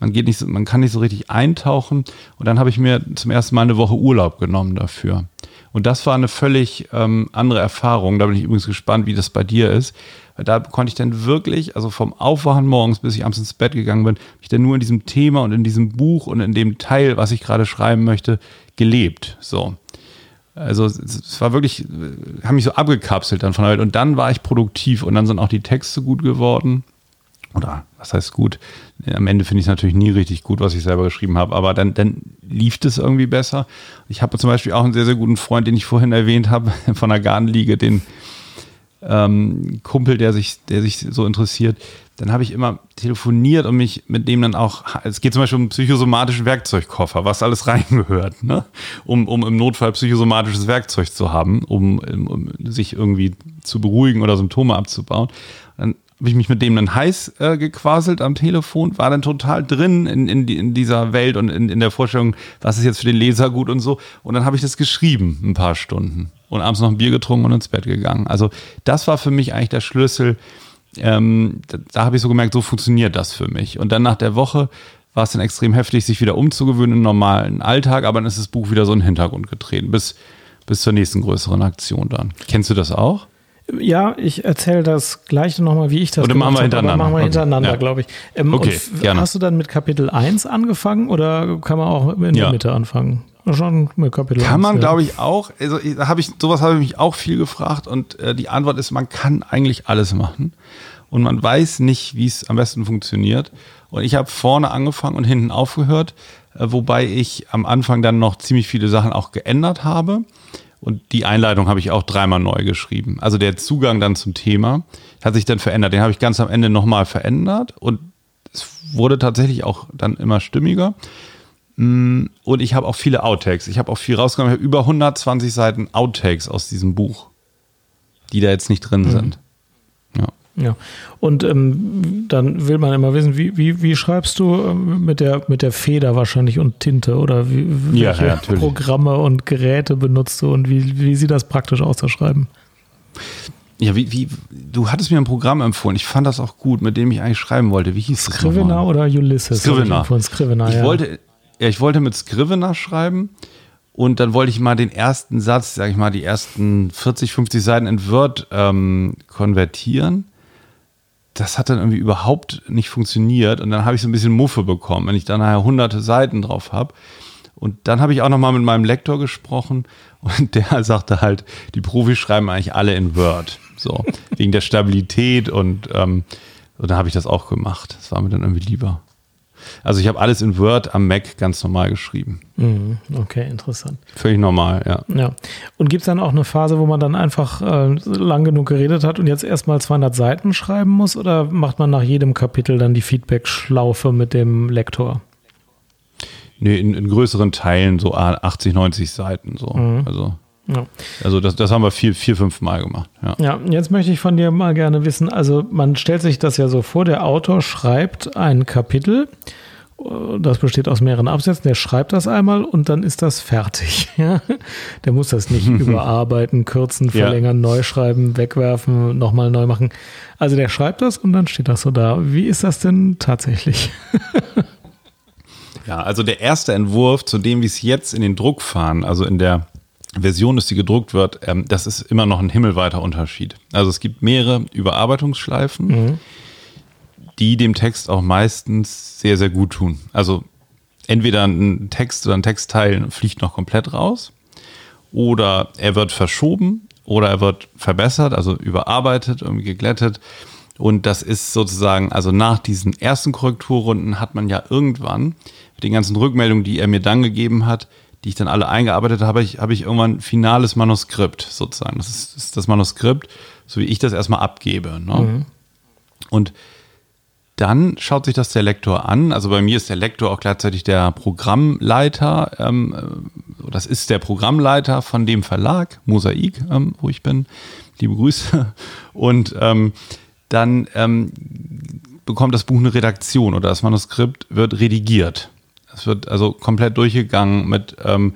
Man geht nicht, man kann nicht so richtig eintauchen. Und dann habe ich mir zum ersten Mal eine Woche Urlaub genommen dafür. Und das war eine völlig ähm, andere Erfahrung. Da bin ich übrigens gespannt, wie das bei dir ist. Da konnte ich dann wirklich, also vom Aufwachen morgens, bis ich abends ins Bett gegangen bin, ich dann nur in diesem Thema und in diesem Buch und in dem Teil, was ich gerade schreiben möchte, gelebt. So. Also es war wirklich, haben mich so abgekapselt dann von der Welt. Und dann war ich produktiv und dann sind auch die Texte gut geworden. Oder was heißt gut? Am Ende finde ich es natürlich nie richtig gut, was ich selber geschrieben habe, aber dann, dann lief es irgendwie besser. Ich habe zum Beispiel auch einen sehr, sehr guten Freund, den ich vorhin erwähnt habe, von der Gartenliege, den ähm, Kumpel, der sich, der sich so interessiert, dann habe ich immer telefoniert und mich mit dem dann auch, es geht zum Beispiel um psychosomatischen Werkzeugkoffer, was alles reingehört, ne? um, um im Notfall psychosomatisches Werkzeug zu haben, um, um sich irgendwie zu beruhigen oder Symptome abzubauen. Dann habe ich mich mit dem dann heiß äh, gequaselt am Telefon, war dann total drin in, in, in dieser Welt und in, in der Vorstellung, was ist jetzt für den Leser gut und so. Und dann habe ich das geschrieben, ein paar Stunden. Und abends noch ein Bier getrunken und ins Bett gegangen. Also das war für mich eigentlich der Schlüssel. Ähm, da, da habe ich so gemerkt, so funktioniert das für mich. Und dann nach der Woche war es dann extrem heftig, sich wieder umzugewöhnen im normalen Alltag, aber dann ist das Buch wieder so in den Hintergrund getreten, bis, bis zur nächsten größeren Aktion dann. Kennst du das auch? Ja, ich erzähle das gleiche nochmal, wie ich das Oder machen wir hintereinander. Machen wir hintereinander, okay. glaube ich. Ähm, okay, gerne. Hast du dann mit Kapitel 1 angefangen oder kann man auch in Ja. der Mitte anfangen? Schon mit Kapitel Kann 1, man, ja. glaube ich, auch. Also habe ich sowas habe ich mich auch viel gefragt und äh, die Antwort ist, man kann eigentlich alles machen und man weiß nicht, wie es am besten funktioniert. Und ich habe vorne angefangen und hinten aufgehört, äh, wobei ich am Anfang dann noch ziemlich viele Sachen auch geändert habe. Und die Einleitung habe ich auch dreimal neu geschrieben. Also der Zugang dann zum Thema hat sich dann verändert. Den habe ich ganz am Ende nochmal verändert und es wurde tatsächlich auch dann immer stimmiger. Mm, Und ich habe auch viele Outtakes. Ich habe auch viel rausgenommen. Ich habe über 120 Seiten Outtakes aus diesem Buch, die da jetzt nicht drin sind. Ja. Ja. Und ähm, dann will man immer wissen, wie, wie, wie schreibst du ähm, mit der, mit der Feder wahrscheinlich und Tinte oder wie, Ja, welche ja, natürlich. Programme und Geräte benutzt du und wie, wie sieht das praktisch aus, das Schreiben? Ja, wie, wie, du hattest mir ein Programm empfohlen. Ich fand das auch gut, mit dem ich eigentlich schreiben wollte. Wie hieß das? Scrivener oder Ulysses? Scrivener. Von Scrivener, Ich ja. wollte, ja, ich wollte mit Scrivener schreiben und dann wollte ich mal den ersten Satz, sag ich mal, die ersten 40, 50 Seiten in Word ähm, konvertieren. Das hat dann irgendwie überhaupt nicht funktioniert und dann habe ich so ein bisschen Muffe bekommen, wenn ich dann nachher hunderte Seiten drauf habe. Und dann habe ich auch noch mal mit meinem Lektor gesprochen und der sagte halt, die Profis schreiben eigentlich alle in Word, so wegen der Stabilität und, ähm, und dann habe ich das auch gemacht. Das war mir dann irgendwie lieber. Also ich habe alles in Word am Mac ganz normal geschrieben. Mhm, Okay, interessant. Völlig normal, ja. Ja. Und gibt es dann auch eine Phase, wo man dann einfach äh, lang genug geredet hat und jetzt erstmal 200 Seiten schreiben muss oder macht man nach jedem Kapitel dann die Feedback-Schlaufe mit dem Lektor? Nee, in, in größeren Teilen so 80, 90 Seiten so. Also, Ja. also das, das haben wir vier, vier, fünf Mal gemacht. Ja. Ja, jetzt möchte ich von dir mal gerne wissen, also man stellt sich das ja so vor, der Autor schreibt ein Kapitel, äh, das besteht aus mehreren Absätzen, der schreibt das einmal und dann ist das fertig. Ja? Der muss das nicht überarbeiten, kürzen, Ja. verlängern, neu schreiben, wegwerfen, nochmal neu machen. Also der schreibt das und dann steht das so da. Wie ist das denn tatsächlich? Ja, also der erste Entwurf zu dem, wie es jetzt in den Druck fahren, also in der Version, dass die gedruckt wird, ähm, das ist immer noch ein himmelweiter Unterschied. Also es gibt mehrere Überarbeitungsschleifen, die dem Text auch meistens sehr, sehr gut tun. Also entweder ein Text oder ein Textteil fliegt noch komplett raus oder er wird verschoben oder er wird verbessert, also überarbeitet, irgendwie geglättet. Und das ist sozusagen, also nach diesen ersten Korrekturrunden hat man ja irgendwann mit den ganzen Rückmeldungen, die er mir dann gegeben hat, die ich dann alle eingearbeitet habe, ich, habe ich irgendwann ein finales Manuskript sozusagen. Das ist, ist das Manuskript, so wie ich das erstmal abgebe. Ne? Und dann schaut sich das der Lektor an. Also bei mir ist der Lektor auch gleichzeitig der Programmleiter. Ähm, äh, das ist der Programmleiter von dem Verlag, Mosaik, ähm, wo ich bin. Liebe Grüße. Und ähm, dann ähm, bekommt das Buch eine Redaktion oder das Manuskript wird redigiert. Es wird also komplett durchgegangen mit, ähm,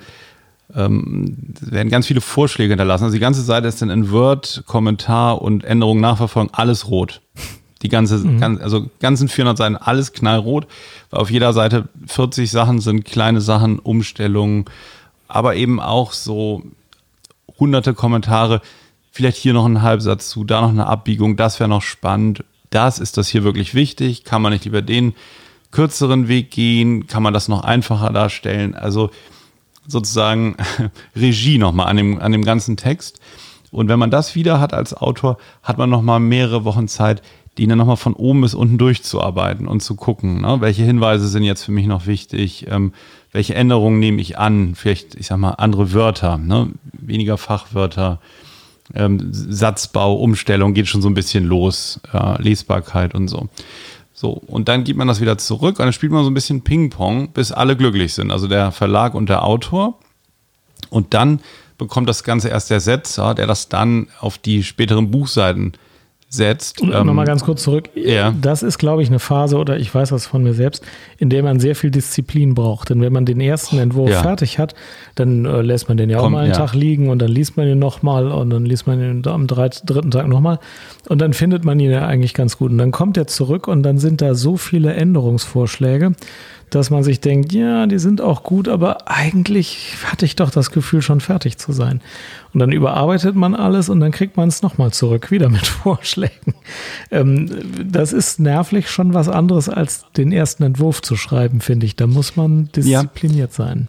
ähm, es werden ganz viele Vorschläge hinterlassen. Also die ganze Seite ist dann in Word, Kommentar und Änderungen nachverfolgen, alles rot. Die ganze, ganz, also ganzen 400 Seiten, alles knallrot. Weil auf jeder Seite 40 Sachen sind kleine Sachen, Umstellungen, aber eben auch so hunderte Kommentare, vielleicht hier noch ein Halbsatz zu, da noch eine Abbiegung, das wäre noch spannend. Das ist das hier wirklich wichtig. Kann man nicht lieber den kürzeren Weg gehen? Kann man das noch einfacher darstellen? Also sozusagen Regie nochmal an dem, an dem ganzen Text. Und wenn man das wieder hat als Autor, hat man nochmal mehrere Wochen Zeit, die dann nochmal von oben bis unten durchzuarbeiten und zu gucken, ne? welche Hinweise sind jetzt für mich noch wichtig, ähm, welche Änderungen nehme ich an, vielleicht, ich sag mal, andere Wörter, ne? weniger Fachwörter, ähm, Satzbau, Umstellung geht schon so ein bisschen los, äh, Lesbarkeit und so. So, und dann gibt man das wieder zurück und dann spielt man so ein bisschen Ping-Pong, bis alle glücklich sind. Also der Verlag und der Autor. Und dann bekommt das Ganze erst der Setzer, der das dann auf die späteren Buchseiten setzt. Und ähm, nochmal ganz kurz zurück. Ja. Das ist, glaube ich, eine Phase, oder ich weiß das von mir selbst, in der man sehr viel Disziplin braucht. Denn wenn man den ersten Entwurf Ja. fertig hat, dann äh, lässt man den ja auch Komm, mal einen ja. Tag liegen und dann liest man ihn nochmal und dann liest man ihn am dritten Tag nochmal. Und dann findet man ihn ja eigentlich ganz gut. Und dann kommt er zurück und dann sind da so viele Änderungsvorschläge, dass man sich denkt, ja, die sind auch gut, aber eigentlich hatte ich doch das Gefühl, schon fertig zu sein. Und dann überarbeitet man alles und dann kriegt man es nochmal zurück, wieder mit Vorschlägen. Ähm, das ist nervlich schon was anderes, als den ersten Entwurf zu schreiben, finde ich. Da muss man diszipliniert sein.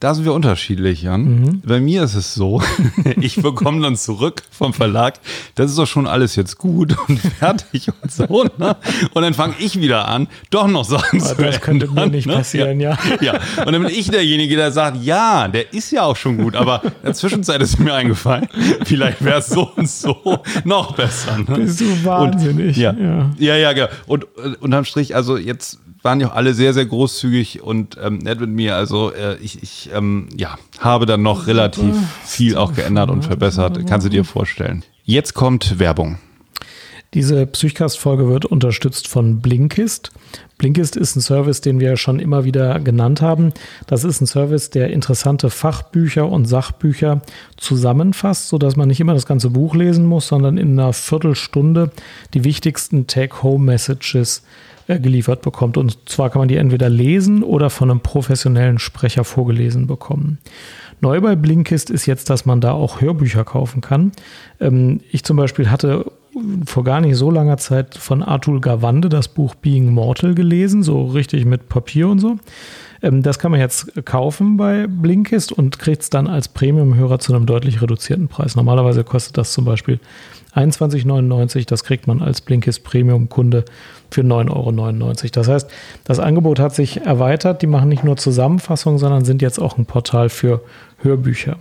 Da sind wir unterschiedlich, Jan. Mhm. Bei mir ist es so, ich bekomme dann zurück vom Verlag, das ist doch schon alles jetzt gut und fertig und so. Ne? Und dann fange ich wieder an, doch noch Sachen Aber zu das könnte mir ändern, nicht ne? passieren, ja. ja. Und dann bin ich derjenige, der sagt, ja, der ist ja auch schon gut, aber in der Zwischenzeit ist mir eingefallen, vielleicht wäre es so und so noch besser. Ne? Bist du wahnsinnig. Und, ja. Ja. ja, ja, genau. Und unterm Strich, also jetzt waren ja auch alle sehr, sehr großzügig und ähm, nett mit mir. Also äh, ich, ich ähm, ja, habe dann noch relativ viel auch geändert und verbessert. Kannst du dir vorstellen. Jetzt kommt Werbung. Diese Psychcast-Folge wird unterstützt von Blinkist. Blinkist ist ein Service, den wir schon immer wieder genannt haben. Das ist ein Service, der interessante Fachbücher und Sachbücher zusammenfasst, sodass man nicht immer das ganze Buch lesen muss, sondern in einer Viertelstunde die wichtigsten Take-Home-Messages geliefert bekommt. Und zwar kann man die entweder lesen oder von einem professionellen Sprecher vorgelesen bekommen. Neu bei Blinkist ist jetzt, dass man da auch Hörbücher kaufen kann. Ähm, ich zum Beispiel hatte vor gar nicht so langer Zeit von Atul Gawande das Buch Being Mortal gelesen, so richtig mit Papier und so. Ähm, das kann man jetzt kaufen bei Blinkist und kriegt es dann als Premium-Hörer zu einem deutlich reduzierten Preis. Normalerweise kostet das zum Beispiel 21,99. Das kriegt man als Blinkist Premium-Kunde für 9,99 Euro. Das heißt, das Angebot hat sich erweitert. Die machen nicht nur Zusammenfassungen, sondern sind jetzt auch ein Portal für Hörbücher.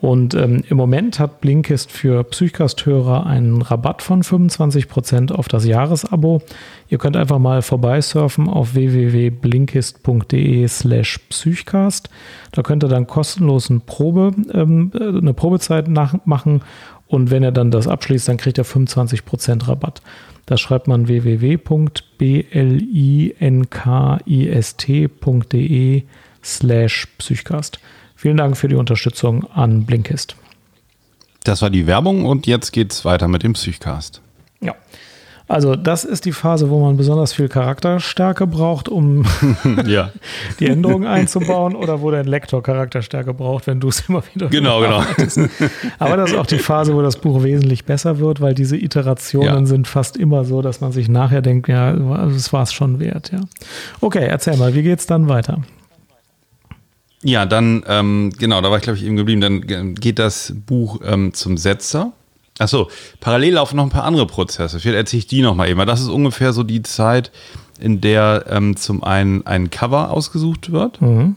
Und ähm, im Moment hat Blinkist für Psychcast-Hörer einen Rabatt von 25% auf das Jahresabo. Ihr könnt einfach mal vorbeisurfen auf www.blinkist.de slash psychcast. Da könnt ihr dann kostenlos eine, Probe, ähm, äh, eine Probezeit nachmachen und wenn ihr dann das abschließt, dann kriegt ihr 25% Rabatt. Da schreibt man www.blinkist.de slash psychcast. Vielen Dank für die Unterstützung an Blinkist. Das war die Werbung und jetzt geht's weiter mit dem Psychcast. Ja. Also, das ist die Phase, wo man besonders viel Charakterstärke braucht, um Ja, die Änderungen einzubauen oder wo dein Lektor Charakterstärke braucht, wenn du es immer wieder genau, genau. Aber das ist auch die Phase, wo das Buch wesentlich besser wird, weil diese Iterationen Ja. sind fast immer so, dass man sich nachher denkt, ja, es war es schon wert, ja. Okay, erzähl mal, wie geht's dann weiter? Ja, dann, ähm, genau, da war ich, glaube ich, eben geblieben. Dann ge- geht das Buch ähm, zum Setzer. Achso, parallel laufen noch ein paar andere Prozesse. Vielleicht erzähle ich die noch mal eben. Das ist ungefähr so die Zeit, in der ähm, zum einen ein Cover ausgesucht wird. Mhm.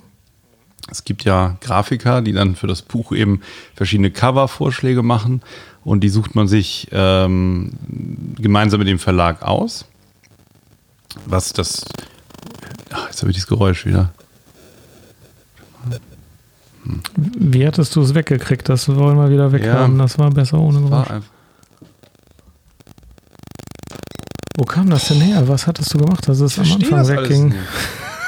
Es gibt ja Grafiker, die dann für das Buch eben verschiedene Cover-Vorschläge machen und die sucht man sich ähm, gemeinsam mit dem Verlag aus. Was das. Ach, jetzt habe ich dieses Geräusch wieder. Wie hattest du es weggekriegt? Das wollen wir wieder weg Ja. haben. Das war besser ohne Geräusch. Wo kam das denn her? Was hattest du gemacht, dass es am Anfang wegging?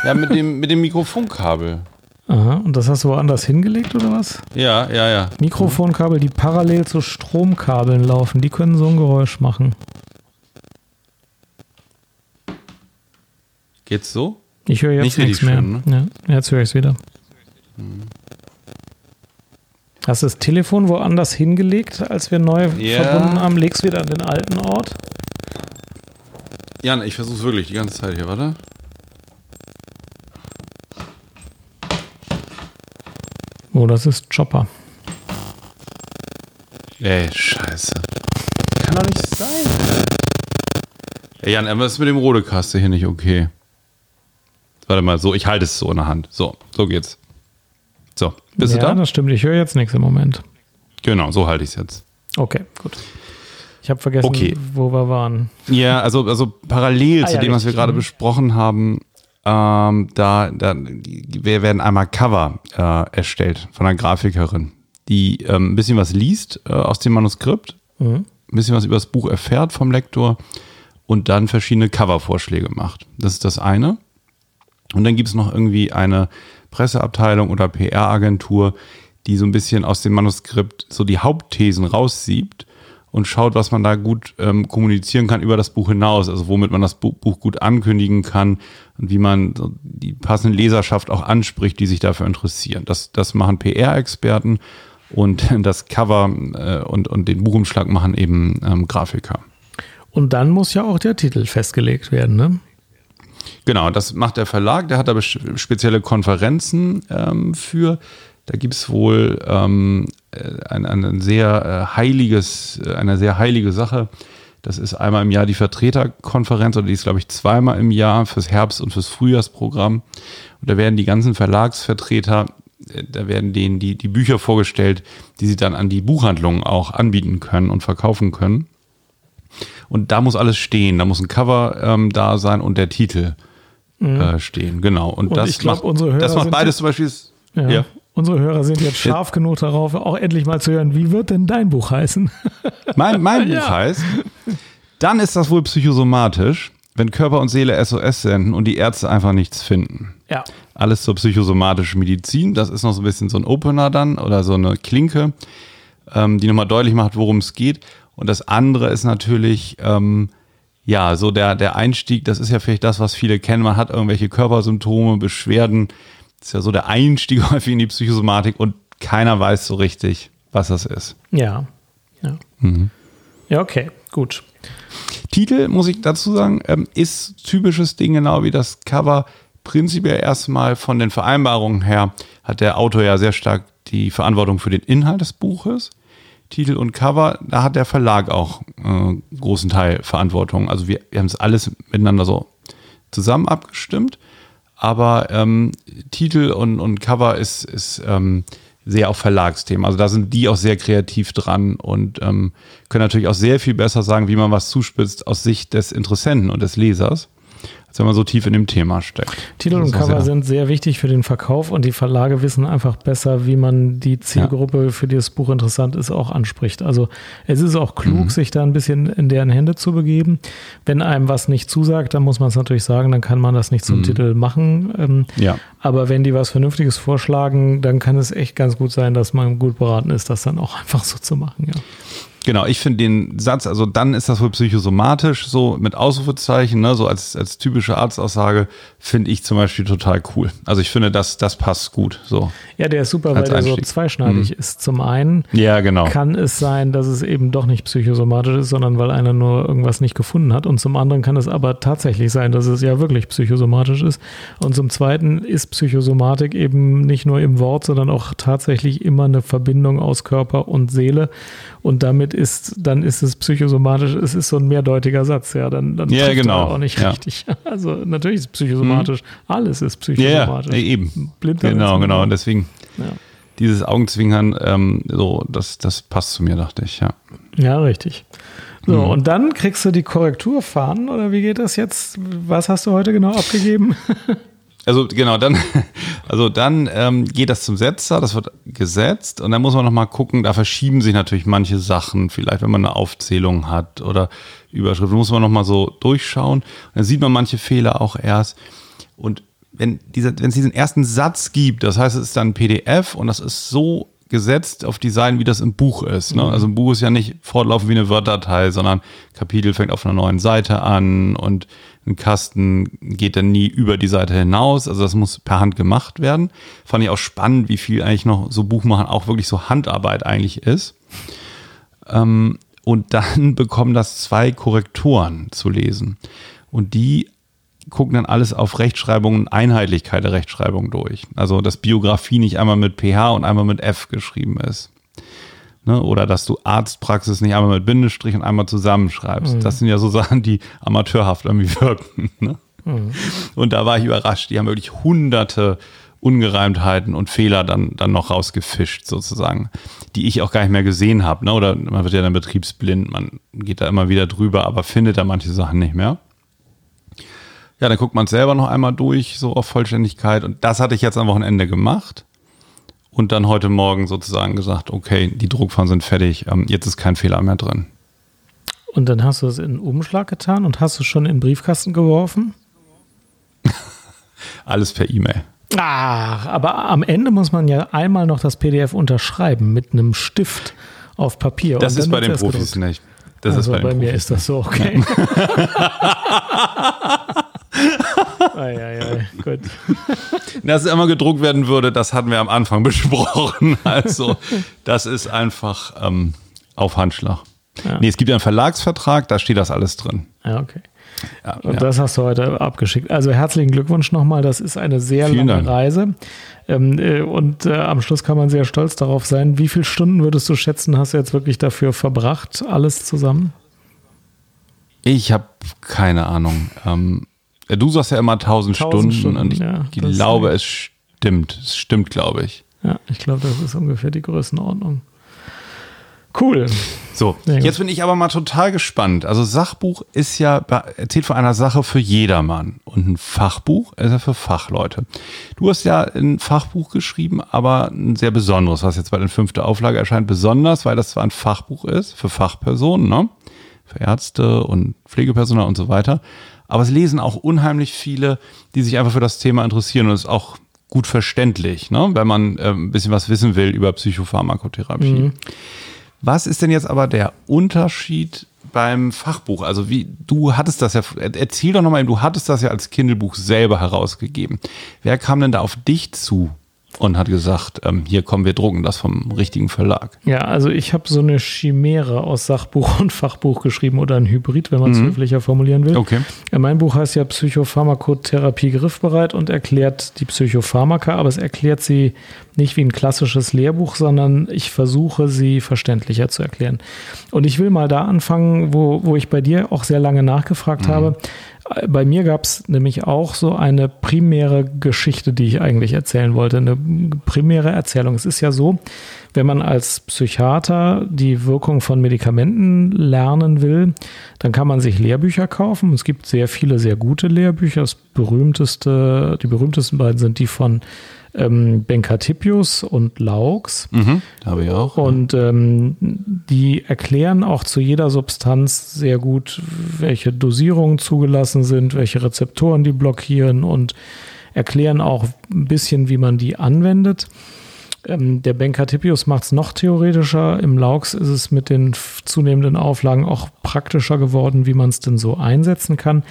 Ja, mit dem, mit dem Mikrofonkabel. Aha, und das hast du woanders hingelegt oder was? Ja, ja, ja. Mikrofonkabel, die parallel zu Stromkabeln laufen, die können so ein Geräusch machen. Geht's so? Ich höre jetzt Nicht nichts mehr. schön, ne? ja, jetzt höre ich es wieder. Hast du das Telefon woanders hingelegt, als wir neu Ja. verbunden haben? Legst wieder an den alten Ort? Jan, ich versuche wirklich die ganze Zeit hier, warte. Oh, das ist Chopper. Ey, scheiße. Kann doch nicht sein. Ey, Jan, aber ist mit dem Rodekaste hier nicht okay. Warte mal, so, ich halte es so in der Hand. So, so geht's. Bist ja, du da? das stimmt. Ich höre jetzt nichts im Moment. Genau, so halte ich es jetzt. Okay, gut. Ich habe vergessen, Okay. wo wir waren. Ja, also, also parallel Ah, zu ja, dem, was wir gerade Mhm. besprochen haben, ähm, da, da wir werden einmal Cover äh, erstellt von einer Grafikerin, die ähm, ein bisschen was liest äh, aus dem Manuskript, Mhm. ein bisschen was über das Buch erfährt vom Lektor und dann verschiedene Covervorschläge macht. Das ist das eine. Und dann gibt es noch irgendwie eine Presseabteilung oder PR-Agentur, die so ein bisschen aus dem Manuskript so die Hauptthesen raussiebt und schaut, was man da gut ähm, kommunizieren kann über das Buch hinaus, also womit man das Bu- Buch gut ankündigen kann und wie man die passende Leserschaft auch anspricht, die sich dafür interessieren. Das, das machen PR-Experten und das Cover äh, und, und den Buchumschlag machen eben ähm, Grafiker. Und dann muss ja auch der Titel festgelegt werden, ne? Genau, das macht der Verlag, der hat da spezielle Konferenzen ähm, für. Da gibt es wohl ähm, äh, ein, ein sehr äh, heiliges, äh, eine sehr heilige Sache. Das ist einmal im Jahr die Vertreterkonferenz oder die ist, glaube ich, zweimal im Jahr fürs Herbst- und fürs Frühjahrsprogramm. Und da werden die ganzen Verlagsvertreter, äh, da werden denen die, die Bücher vorgestellt, die sie dann an die Buchhandlungen auch anbieten können und verkaufen können. Und da muss alles stehen. Da muss ein Cover ähm, da sein und der Titel äh, stehen. Genau. Und, Und das ich glaub, macht, unsere Hörer das macht beides jetzt- zum Beispiel. ist- Ja. Ja. Unsere Hörer sind jetzt scharf genug darauf, auch endlich mal zu hören, wie wird denn dein Buch heißen? Mein, mein Buch Ja. heißt, dann ist das wohl psychosomatisch, wenn Körper und Seele SOS senden und die Ärzte einfach nichts finden. Ja. Alles zur psychosomatischen Medizin. Das ist noch so ein bisschen so ein Opener dann oder so eine Klinke, ähm, die nochmal deutlich macht, worum es geht. Und das andere ist natürlich, ähm, ja, so der, der Einstieg, das ist ja vielleicht das, was viele kennen. Man hat irgendwelche Körpersymptome, Beschwerden. Das ist ja so der Einstieg häufig in die Psychosomatik und keiner weiß so richtig, was das ist. Ja. Ja. Mhm. Ja, okay, gut. Titel, muss ich dazu sagen, ähm, ist typisches Ding, genau wie das Cover. Prinzipiell erstmal von den Vereinbarungen her hat der Autor ja sehr stark die Verantwortung für den Inhalt des Buches. Titel und Cover, da hat der Verlag auch äh, großen Teil Verantwortung. Also wir, wir haben es alles miteinander so zusammen abgestimmt. Aber ähm, Titel und, und Cover ist, ist ähm, sehr auf Verlagsthemen. Also da sind die auch sehr kreativ dran und ähm, können natürlich auch sehr viel besser sagen, wie man was zuspitzt aus Sicht des Interessenten und des Lesers, als wenn man so tief in dem Thema steckt. Titel und Cover sehr- sind sehr wichtig für den Verkauf und die Verlage wissen einfach besser, wie man die Zielgruppe, für die das Buch interessant ist, auch anspricht. Also es ist auch klug, Mhm. sich da ein bisschen in deren Hände zu begeben. Wenn einem was nicht zusagt, dann muss man es natürlich sagen, dann kann man das nicht zum Titel machen. Ähm, Mhm. Ja. Aber wenn die was Vernünftiges vorschlagen, dann kann es echt ganz gut sein, dass man gut beraten ist, das dann auch einfach so zu machen. Ja. Genau, ich finde den Satz, also dann ist das wohl psychosomatisch, so mit Ausrufezeichen, ne, so als, als typische Arztaussage, finde ich zum Beispiel total cool. Also ich finde, das, das passt gut. So. Ja, der ist super, weil der so Einstieg. zweischneidig ist. Zum einen Ja, genau. kann es sein, dass es eben doch nicht psychosomatisch ist, sondern weil einer nur irgendwas nicht gefunden hat. Und zum anderen kann es aber tatsächlich sein, dass es ja wirklich psychosomatisch ist. Und zum zweiten ist Psychosomatik eben nicht nur im Wort, sondern auch tatsächlich immer eine Verbindung aus Körper und Seele. Und damit ist, dann ist es psychosomatisch, es ist so ein mehrdeutiger Satz, ja, dann, dann Ja, genau. auch nicht Ja. richtig. Also natürlich ist es psychosomatisch, alles ist Ja, ja, psychosomatisch. eben. Blinddarm Genau, ist- genau. Und deswegen Ja. dieses Augenzwinkern, ähm, so, das, das passt zu mir, dachte ich, ja. Ja, richtig. So, Mhm. und dann kriegst du die Korrekturfahnen oder wie geht das jetzt? Was hast du heute genau abgegeben? Also genau, dann, also dann ähm, geht das zum Setzer, das wird gesetzt und dann muss man nochmal gucken, da verschieben sich natürlich manche Sachen, vielleicht wenn man eine Aufzählung hat oder Überschrift, muss man nochmal so durchschauen. Und dann sieht man manche Fehler auch erst. Und wenn, dieser, wenn es diesen ersten Satz gibt, das heißt, es ist dann ein PDF und das ist so gesetzt auf Design, wie das im Buch ist. Ne? Mhm. Also ein Buch ist ja nicht fortlaufend wie eine Word-Datei, sondern Kapitel fängt auf einer neuen Seite an und ein Kasten geht dann nie über die Seite hinaus. Also das muss per Hand gemacht werden. Fand ich auch spannend, wie viel eigentlich noch so Buchmachen auch wirklich so Handarbeit eigentlich ist. Ähm, und dann bekommen das zwei Korrektoren zu lesen. Und die gucken dann alles auf Rechtschreibung und Einheitlichkeit der Rechtschreibung durch. Also, dass Biografie nicht einmal mit PH und einmal mit F geschrieben ist. Ne? Oder dass du Arztpraxis nicht einmal mit Bindestrich und einmal zusammenschreibst. Mhm. Das sind ja so Sachen, die amateurhaft irgendwie wirken. Ne? Mhm. Und da war ich überrascht. Die haben wirklich hunderte Ungereimtheiten und Fehler dann, dann noch rausgefischt, sozusagen, die ich auch gar nicht mehr gesehen habe. Ne? Oder man wird ja dann betriebsblind, man geht da immer wieder drüber, aber findet da manche Sachen nicht mehr. Ja, dann guckt man es selber noch einmal durch, so auf Vollständigkeit. Und das hatte ich jetzt am Wochenende gemacht. Und dann heute Morgen sozusagen gesagt, okay, die Druckfahren sind fertig, ähm, jetzt ist kein Fehler mehr drin. Und dann hast du es in den Umschlag getan und hast es schon in den Briefkasten geworfen? Alles per E-Mail. Ach, aber am Ende muss man ja einmal noch das PDF unterschreiben mit einem Stift auf Papier. Das ist bei den Profis gedruckt. nicht. Das also ist bei, bei mir ist das so, okay. Eieiei, gut. Dass es immer gedruckt werden würde, das hatten wir am Anfang besprochen. Also, das ist einfach ähm, auf Handschlag. Ja. Nee, es gibt ja einen Verlagsvertrag, da steht das alles drin. Ja, okay. Ja, und ja. das hast du heute abgeschickt. Also herzlichen Glückwunsch nochmal. Das ist eine sehr Vielen lange Dank. Reise. Ähm, äh, und äh, am Schluss kann man sehr stolz darauf sein. Wie viele Stunden würdest du schätzen, hast du jetzt wirklich dafür verbracht, alles zusammen? Ich habe keine Ahnung. Ähm, du sagst ja immer 1000, Stunden, Stunden, und ich ja, glaube, es stimmt. Es stimmt, glaube ich. Ja, ich glaube, das ist ungefähr die Größenordnung. Cool. So, jetzt bin ich aber mal total gespannt. Also Sachbuch ist ja, erzählt von einer Sache für jedermann. Und ein Fachbuch ist ja für Fachleute. Du hast ja ein Fachbuch geschrieben, aber ein sehr besonderes, was jetzt bei der fünften Auflage erscheint, besonders, weil das zwar ein Fachbuch ist für Fachpersonen, ne? für Ärzte und Pflegepersonal und so weiter. Aber es lesen auch unheimlich viele, die sich einfach für das Thema interessieren und es ist auch gut verständlich, ne? wenn man äh, ein bisschen was wissen will über Psychopharmakotherapie. Mhm. Was ist denn jetzt aber der Unterschied beim Fachbuch? Also wie, du hattest das ja, erzähl doch nochmal, du hattest das ja als Kindlebuch selber herausgegeben. Wer kam denn da auf dich zu? Und hat gesagt, ähm, hier kommen wir drucken das vom richtigen Verlag. Ja, also ich habe so eine Chimäre aus Sachbuch und Fachbuch geschrieben oder ein Hybrid, wenn man es mhm. höflicher formulieren will. Okay. Mein Buch heißt ja Psychopharmakotherapie griffbereit und erklärt die Psychopharmaka, aber es erklärt sie nicht wie ein klassisches Lehrbuch, sondern ich versuche sie verständlicher zu erklären. Und ich will mal da anfangen, wo, wo ich bei dir auch sehr lange nachgefragt mhm. habe. Bei mir gab es nämlich auch so eine primäre Geschichte, die ich eigentlich erzählen wollte, eine primäre Erzählung. Es ist ja so, wenn man als Psychiater die Wirkung von Medikamenten lernen will, dann kann man sich Lehrbücher kaufen. Es gibt sehr viele sehr gute Lehrbücher. Das berühmteste, die berühmtesten beiden sind die von ähm, Benkatipius und Laux. Mhm, habe ich auch. Und ähm, die erklären auch zu jeder Substanz sehr gut, welche Dosierungen zugelassen sind, welche Rezeptoren die blockieren und erklären auch ein bisschen, wie man die anwendet. Ähm, der Benkatipius macht es noch theoretischer. Im Laux ist es mit den zunehmenden Auflagen auch praktischer geworden, wie man es denn so einsetzen kann.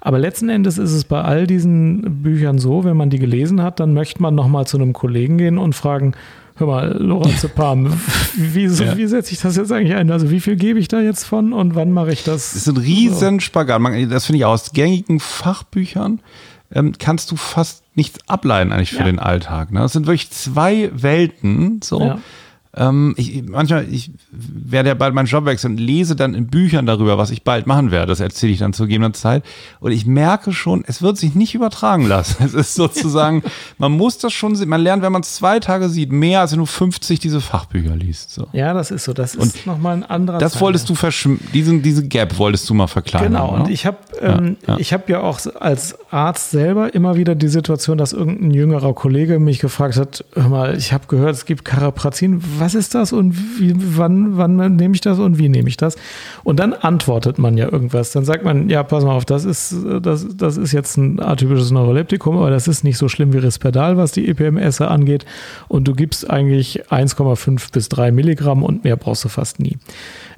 Aber letzten Endes ist es bei all diesen Büchern so, wenn man die gelesen hat, dann möchte man nochmal zu einem Kollegen gehen und fragen, hör mal, Lorazepam, wie, ja. wie setze ich das jetzt eigentlich ein? Also wie viel gebe ich da jetzt von und wann mache ich das? Das ist ein riesen Spagat. Das finde ich aus gängigen Fachbüchern ähm, kannst du fast nichts ableiten eigentlich für ja. den Alltag. Ne? Das sind wirklich zwei Welten. So. Ja. Ähm, ich, manchmal, ich werde ja bald meinen Job wechseln und lese dann in Büchern darüber, was ich bald machen werde. Das erzähle ich dann zu gegebener Zeit. Und ich merke schon, es wird sich nicht übertragen lassen. Es ist sozusagen, man muss das schon sehen. Man lernt, wenn man es zwei Tage sieht, mehr als wenn du 50 diese Fachbücher liest. So. Ja, das ist so. Das ist nochmal ein anderer. Das Teil. wolltest du verschwimmen, diesen, diese Gap wolltest du mal verkleinern. Genau. Und ne? ich habe ähm, ja, ja. ich habe ja auch als Arzt selber immer wieder die Situation, dass irgendein jüngerer Kollege mich gefragt hat, hör mal, ich habe gehört, es gibt Caraprazin, was ist das und wie, wann, wann nehme ich das und wie nehme ich das? Und dann antwortet man ja irgendwas. Dann sagt man, ja, pass mal auf, das ist, das, das ist jetzt ein atypisches Neuroleptikum, aber das ist nicht so schlimm wie Risperdal, was die EPMS angeht. Und du gibst eigentlich 1,5 bis 3 Milligramm und mehr brauchst du fast nie.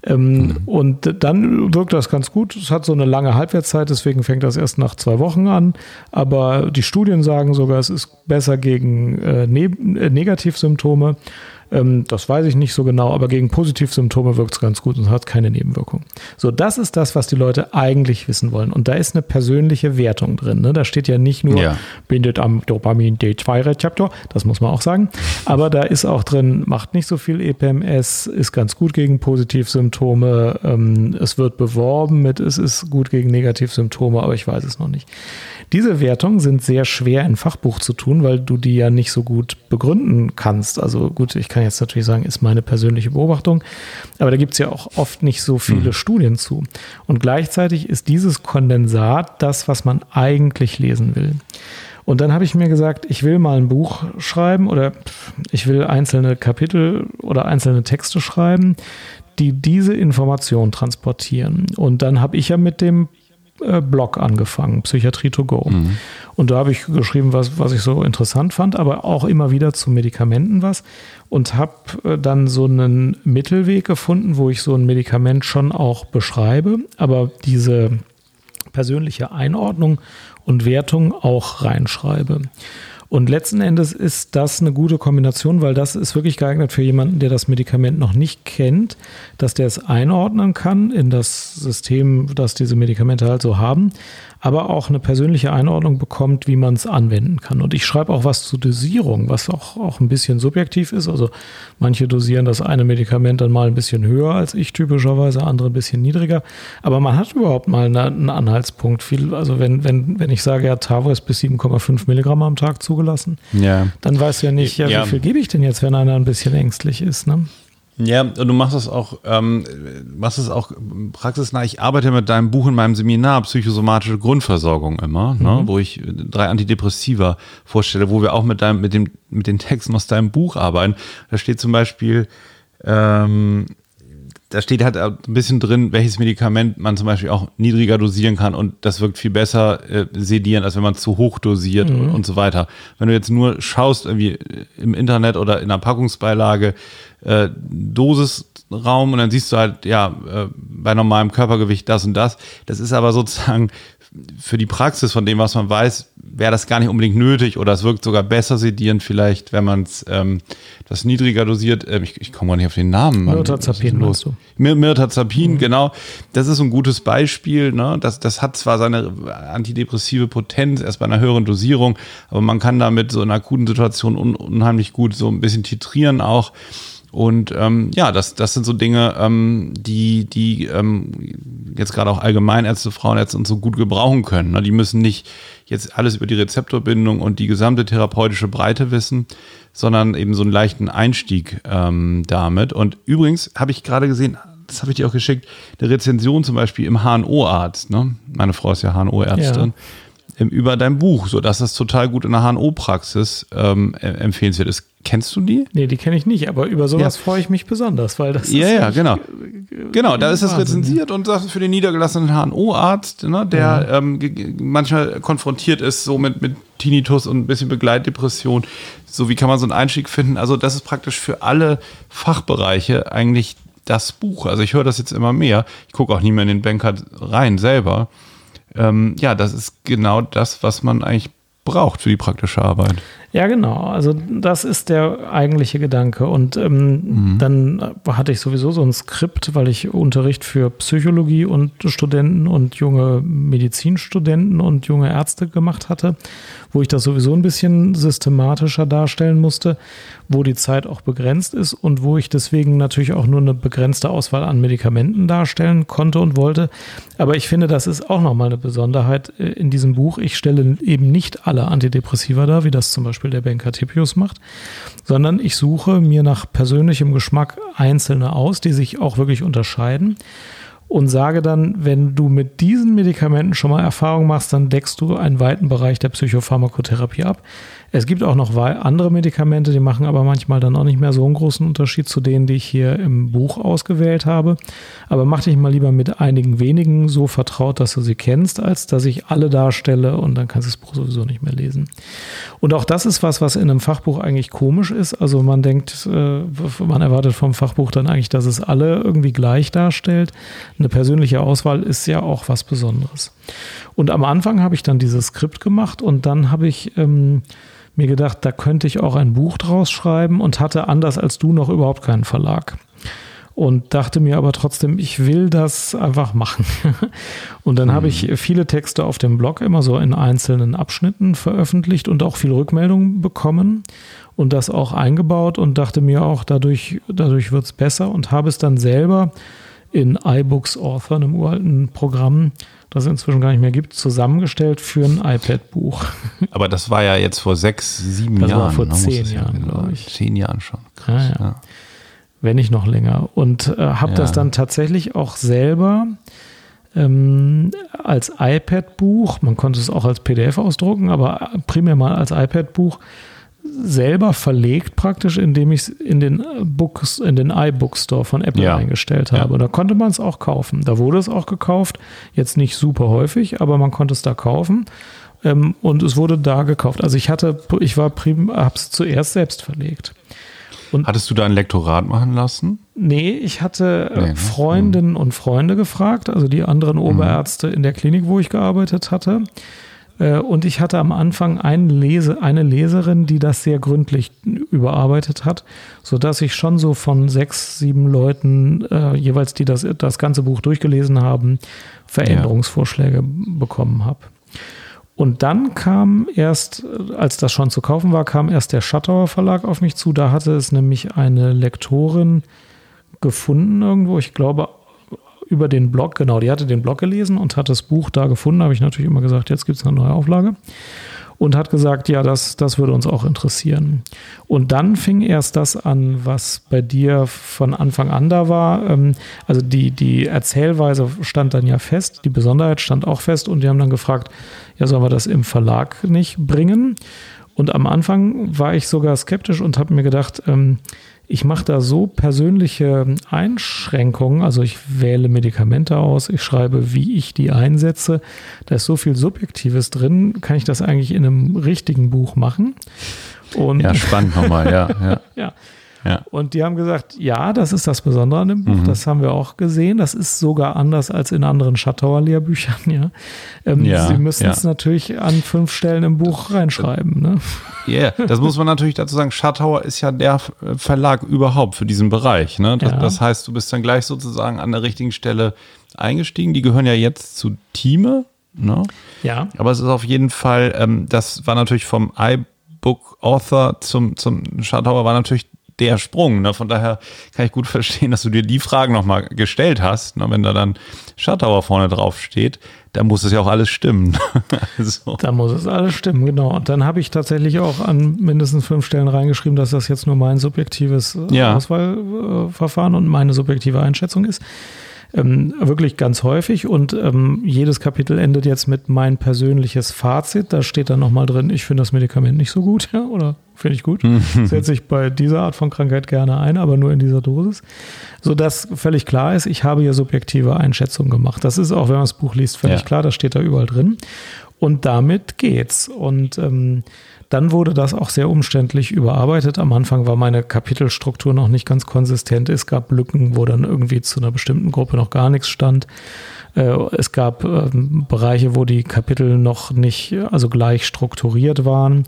Ähm, mhm. Und dann wirkt das ganz gut. Es hat so eine lange Halbwertszeit, deswegen fängt das erst nach zwei Wochen an. Aber die Studien sagen sogar, es ist besser gegen äh, ne äh, Negativsymptome. Ähm, das weiß ich nicht so genau, aber gegen Positivsymptome wirkt es ganz gut und hat keine Nebenwirkung. So, das ist das, was die Leute eigentlich wissen wollen. Und da ist eine persönliche Wertung drin. Ne? Da steht ja nicht nur, ja. bindet am Dopamin D2-Rezeptor, das muss man auch sagen, aber da ist auch drin, macht nicht so viel EPMS, ist ganz gut gegen Positivsymptome, ähm, es wird beworben mit, es ist gut gegen Negativsymptome, aber ich weiß es noch nicht. Diese Wertungen sind sehr schwer in Fachbuch zu tun, weil du die ja nicht so gut begründen kannst. Also gut, ich kann jetzt natürlich sagen, ist meine persönliche Beobachtung, aber da gibt es ja auch oft nicht so viele mhm. Studien zu. Und gleichzeitig ist dieses Kondensat das, was man eigentlich lesen will. Und dann habe ich mir gesagt, ich will mal ein Buch schreiben oder ich will einzelne Kapitel oder einzelne Texte schreiben, die diese Information transportieren. Und dann habe ich ja mit dem Blog angefangen, Psychiatrie to go. Mhm. Und da habe ich geschrieben, was, was ich so interessant fand, aber auch immer wieder zu Medikamenten was und habe äh, dann so einen Mittelweg gefunden, wo ich so ein Medikament schon auch beschreibe, aber diese persönliche Einordnung und Wertung auch reinschreibe. Und letzten Endes ist das eine gute Kombination, weil das ist wirklich geeignet für jemanden, der das Medikament noch nicht kennt, dass der es einordnen kann in das System, das diese Medikamente halt so haben aber auch eine persönliche Einordnung bekommt, wie man es anwenden kann. Und ich schreibe auch was zur Dosierung, was auch, auch ein bisschen subjektiv ist. Also manche dosieren das eine Medikament dann mal ein bisschen höher als ich typischerweise, andere ein bisschen niedriger. Aber man hat überhaupt mal eine, einen Anhaltspunkt. Viel, also wenn, wenn, wenn ich sage, ja, Tavo ist bis 7,5 Milligramm am Tag zugelassen, ja. dann weißt du ja nicht, ja, ja. wie viel gebe ich denn jetzt, wenn einer ein bisschen ängstlich ist. Ne? Ja, und du machst es auch, ähm, machst es auch praxisnah. Ich arbeite mit deinem Buch in meinem Seminar Psychosomatische Grundversorgung immer, ne, mhm. ne, wo ich drei Antidepressiva vorstelle, wo wir auch mit deinem, mit dem, mit den Texten aus deinem Buch arbeiten. Da steht zum Beispiel, ähm, da steht halt ein bisschen drin, welches Medikament man zum Beispiel auch niedriger dosieren kann und das wirkt viel besser äh, sedieren, als wenn man zu hoch dosiert mhm. und, und, so weiter. Wenn du jetzt nur schaust, irgendwie im Internet oder in der Packungsbeilage, äh, Dosisraum und dann siehst du halt, ja, äh, bei normalem Körpergewicht das und das. Das ist aber sozusagen für die Praxis von dem, was man weiß, wäre das gar nicht unbedingt nötig oder es wirkt sogar besser sedierend vielleicht, wenn man es ähm, das niedriger dosiert. Ähm, ich, ich komme gar nicht auf den Namen. Mirtazapin meinst du? Mirtazapin, mhm. genau. Das ist ein gutes Beispiel. Ne? Das, das hat zwar seine antidepressive Potenz erst bei einer höheren Dosierung, aber man kann damit so in akuten Situationen un unheimlich gut so ein bisschen titrieren auch. Und ähm, ja, das, das sind so Dinge, ähm, die, die ähm, jetzt gerade auch Allgemeinärzte, Frauenärzte und so gut gebrauchen können. Ne? Die müssen nicht jetzt alles über die Rezeptorbindung und die gesamte therapeutische Breite wissen, sondern eben so einen leichten Einstieg ähm, damit. Und übrigens habe ich gerade gesehen, das habe ich dir auch geschickt, eine Rezension zum Beispiel im HNO-Arzt. Ne? Meine Frau ist ja HNO-Ärztin. Ja über dein Buch, so dass das total gut in der HNO-Praxis ähm, empfehlenswert ist. Kennst du die? Nee, die kenne ich nicht, aber über sowas ja. freue ich mich besonders, weil das ja, ist. Ja, ja, genau. Genau, da ist es rezensiert und sagt für den niedergelassenen HNO-Arzt, ne, der ja. ähm, manchmal konfrontiert ist so mit, mit Tinnitus und ein bisschen Begleitdepression. So, wie kann man so einen Einstieg finden? Also, das ist praktisch für alle Fachbereiche eigentlich das Buch. Also, ich höre das jetzt immer mehr. Ich gucke auch nie mehr in den Banker rein selber ähm, ja, das ist genau das, was man eigentlich braucht für die praktische Arbeit. Ja, genau. Also das ist der eigentliche Gedanke. Und ähm, mhm. dann hatte ich sowieso so ein Skript, weil ich Unterricht für Psychologie und Studenten und junge Medizinstudenten und junge Ärzte gemacht hatte, wo ich das sowieso ein bisschen systematischer darstellen musste, wo die Zeit auch begrenzt ist und wo ich deswegen natürlich auch nur eine begrenzte Auswahl an Medikamenten darstellen konnte und wollte. Aber ich finde, das ist auch nochmal eine Besonderheit äh, in diesem Buch. Ich stelle eben nicht alle Antidepressiva dar, wie das zum Beispiel Beispiel der Benkatipius macht, sondern ich suche mir nach persönlichem Geschmack einzelne aus, die sich auch wirklich unterscheiden und sage dann, wenn du mit diesen Medikamenten schon mal Erfahrung machst, dann deckst du einen weiten Bereich der Psychopharmakotherapie ab. Es gibt auch noch andere Medikamente, die machen aber manchmal dann auch nicht mehr so einen großen Unterschied zu denen, die ich hier im Buch ausgewählt habe. Aber mach dich mal lieber mit einigen wenigen so vertraut, dass du sie kennst, als dass ich alle darstelle und dann kannst du das Buch sowieso nicht mehr lesen. Und auch das ist was, was in einem Fachbuch eigentlich komisch ist. Also man denkt, äh, man erwartet vom Fachbuch dann eigentlich, dass es alle irgendwie gleich darstellt. Eine persönliche Auswahl ist ja auch was Besonderes. Und am Anfang habe ich dann dieses Skript gemacht und dann habe ich ähm, mir gedacht, da könnte ich auch ein Buch draus schreiben und hatte anders als du noch überhaupt keinen Verlag. Und dachte mir aber trotzdem, ich will das einfach machen. und dann mhm. habe ich viele Texte auf dem Blog immer so in einzelnen Abschnitten veröffentlicht und auch viel Rückmeldungen bekommen und das auch eingebaut und dachte mir auch, dadurch, dadurch wird es besser und habe es dann selber in iBooks Author, einem uralten Programm, das es inzwischen gar nicht mehr gibt, zusammengestellt für ein iPad-Buch. Aber das war ja jetzt vor sechs, sieben das Jahren. War vor ne? zehn Jahren, glaube ich. Zehn Jahren schon. Krass, ja, ja. Wenn nicht noch länger. Und äh, habe das dann tatsächlich auch selber ähm, als iPad-Buch, man konnte es auch als PDF ausdrucken, aber primär mal als iPad-Buch selber verlegt praktisch, indem ich es in den Books, in den iBook Store von Apple ja. eingestellt habe. Ja. Da konnte man es auch kaufen. Da wurde es auch gekauft. Jetzt nicht super häufig, aber man konnte es da kaufen. Ähm, und es wurde da gekauft. Also ich hatte, ich war prim, habe es zuerst selbst verlegt. Und Hattest du da ein Lektorat machen lassen? Nee, ich hatte äh, nee, ne? Freundinnen mhm. und Freunde gefragt, also die anderen mhm. Oberärzte mhm. in der Klinik, wo ich gearbeitet hatte. Äh, und ich hatte am Anfang eine, Lese, eine Leserin, die das sehr gründlich überarbeitet hat, sodass ich schon so von sechs, sieben Leuten äh, jeweils, die das, das ganze Buch durchgelesen haben, Veränderungsvorschläge ja. bekommen habe. Und dann kam erst, als das schon zu kaufen war, kam erst der Schattauer Verlag auf mich zu. Da hatte es nämlich eine Lektorin gefunden irgendwo, ich glaube über den Blog, genau, die hatte den Blog gelesen und hat das Buch da gefunden. habe ich natürlich immer gesagt, jetzt gibt es eine neue Auflage. Und hat gesagt, ja, das, das würde uns auch interessieren. Und dann fing erst das an, was bei dir von Anfang an da war. Ähm, also die, die Erzählweise stand dann ja fest, die Besonderheit stand auch fest und die haben dann gefragt, ja, sollen wir das im Verlag nicht bringen? Und am Anfang war ich sogar skeptisch und habe mir gedacht, ähm, ich mache da so persönliche Einschränkungen, also ich wähle Medikamente aus, ich schreibe, wie ich die einsetze. Da ist so viel Subjektives drin. Kann ich das eigentlich in einem richtigen Buch machen? Und ja, spannend nochmal, ja. ja. ja. Ja. Und die haben gesagt, ja, das ist das Besondere an dem Buch, mhm. das haben wir auch gesehen. Das ist sogar anders als in anderen Schattauer Lehrbüchern. Ja. Ähm, ja Sie müssen ja. es natürlich an fünf Stellen im Buch reinschreiben. Ne? Ja, yeah, das muss man natürlich dazu sagen. Schattauer ist ja der Verlag überhaupt für diesen Bereich. Ne? Das, ja. das heißt, du bist dann gleich sozusagen an der richtigen Stelle eingestiegen. Die gehören ja jetzt zu Teame. Ne? Ja. Aber es ist auf jeden Fall, ähm, das war natürlich vom iBook Author zum, zum Schattauer war natürlich der Sprung. Ne? Von daher kann ich gut verstehen, dass du dir die Fragen nochmal gestellt hast. Ne? Wenn da dann Schattauer vorne drauf steht, da muss es ja auch alles stimmen. so. Da muss es alles stimmen, genau. Und dann habe ich tatsächlich auch an mindestens fünf Stellen reingeschrieben, dass das jetzt nur mein subjektives äh, ja. Auswahlverfahren und meine subjektive Einschätzung ist. Ähm, wirklich ganz häufig und ähm, jedes Kapitel endet jetzt mit mein persönliches Fazit. Da steht dann nochmal drin, ich finde das Medikament nicht so gut ja, oder finde ich gut. Setze ich bei dieser Art von Krankheit gerne ein, aber nur in dieser Dosis. Sodass völlig klar ist, ich habe hier subjektive Einschätzungen gemacht. Das ist auch, wenn man das Buch liest, völlig ja. klar, das steht da überall drin. Und damit geht's. Und ähm, dann wurde das auch sehr umständlich überarbeitet. Am Anfang war meine Kapitelstruktur noch nicht ganz konsistent. Es gab Lücken, wo dann irgendwie zu einer bestimmten Gruppe noch gar nichts stand. Äh, es gab ähm, Bereiche, wo die Kapitel noch nicht also gleich strukturiert waren.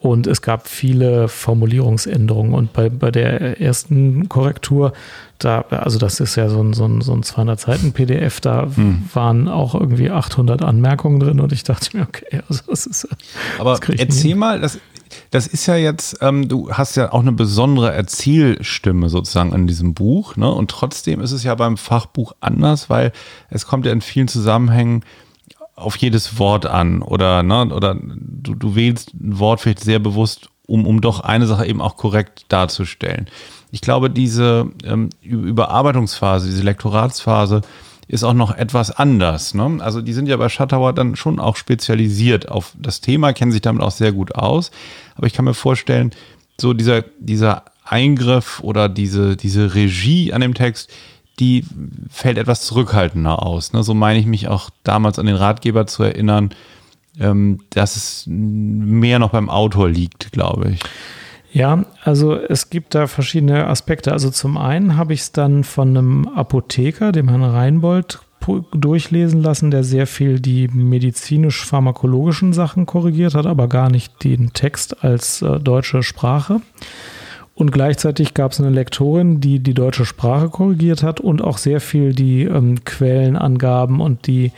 Und es gab viele Formulierungsänderungen. Und bei, bei der ersten Korrektur, da, also das ist ja so ein, so ein, so ein 200 Seiten PDF, da hm. waren auch irgendwie 800 Anmerkungen drin und ich dachte mir, okay, also das ist. Aber das erzähl mal, das, das ist ja jetzt, ähm, du hast ja auch eine besondere Erzählstimme sozusagen in diesem Buch, ne? Und trotzdem ist es ja beim Fachbuch anders, weil es kommt ja in vielen Zusammenhängen auf jedes Wort an oder, ne, oder du, du wählst ein Wort vielleicht sehr bewusst, um, um doch eine Sache eben auch korrekt darzustellen. Ich glaube, diese ähm, Überarbeitungsphase, diese Lektoratsphase ist auch noch etwas anders. Ne? Also die sind ja bei Shuttauer dann schon auch spezialisiert auf das Thema, kennen sich damit auch sehr gut aus. Aber ich kann mir vorstellen, so dieser, dieser Eingriff oder diese, diese Regie an dem Text, die fällt etwas zurückhaltender aus. Ne? So meine ich mich auch damals an den Ratgeber zu erinnern, ähm, dass es mehr noch beim Autor liegt, glaube ich. Ja, also es gibt da verschiedene Aspekte. Also zum einen habe ich es dann von einem Apotheker, dem Herrn Reinbold, durchlesen lassen, der sehr viel die medizinisch-pharmakologischen Sachen korrigiert hat, aber gar nicht den Text als äh, deutsche Sprache. Und gleichzeitig gab es eine Lektorin, die die deutsche Sprache korrigiert hat und auch sehr viel die ähm, Quellenangaben und die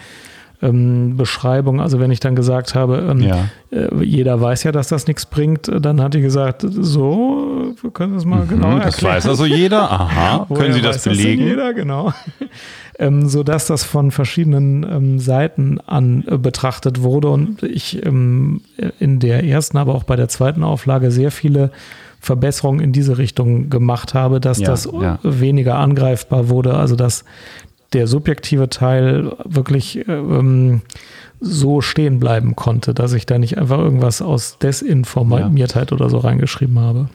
ähm, Beschreibung. Also wenn ich dann gesagt habe, ähm, ja. äh, jeder weiß ja, dass das nichts bringt, dann hat die gesagt, so, wir können das mal mhm, genau erklären. Das weiß also jeder, aha, können Sie das belegen? Das jeder, genau. ähm, so dass das von verschiedenen ähm, Seiten an äh, betrachtet wurde und ich ähm, in der ersten, aber auch bei der zweiten Auflage sehr viele Verbesserungen in diese Richtung gemacht habe, dass ja, das ja. weniger angreifbar wurde, also dass der subjektive Teil wirklich ähm, so stehen bleiben konnte, dass ich da nicht einfach irgendwas aus Desinformiertheit ja. oder so reingeschrieben habe.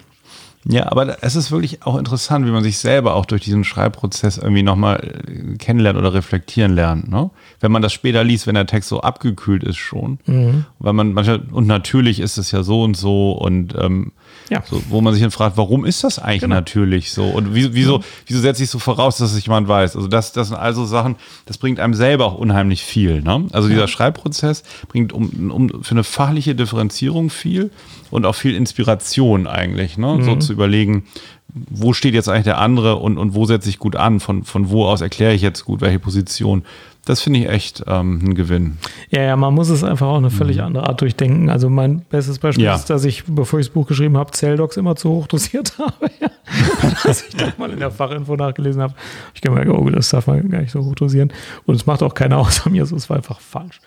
Ja, aber es ist wirklich auch interessant, wie man sich selber auch durch diesen Schreibprozess irgendwie nochmal äh, kennenlernt oder reflektieren lernt. Ne? Wenn man das später liest, wenn der Text so abgekühlt ist schon. Mhm. Weil man manchmal, und natürlich ist es ja so und so und ähm, ja. So, wo man sich dann fragt, warum ist das eigentlich genau. natürlich so? Und wieso, wieso, wieso setze ich so voraus, dass es jemand weiß? Also das, das sind also Sachen, das bringt einem selber auch unheimlich viel. Ne? Also dieser ja. Schreibprozess bringt um, um für eine fachliche Differenzierung viel und auch viel Inspiration eigentlich, ne? Mhm. so zu überlegen, wo steht jetzt eigentlich der andere und, und wo setze ich gut an? Von, von wo aus erkläre ich jetzt gut, welche Position? Das finde ich echt ähm, ein Gewinn. Ja, ja, man muss es einfach auch eine völlig mhm. andere Art durchdenken. Also mein bestes Beispiel ja. ist, dass ich, bevor ich das Buch geschrieben habe, Zelldocs immer zu hoch dosiert habe. Ja. Als ich das mal in der Fachinfo nachgelesen habe, ich gemerkt, oh, das darf man gar nicht so hoch dosieren. Und es macht auch keiner außer mir, so es war einfach falsch.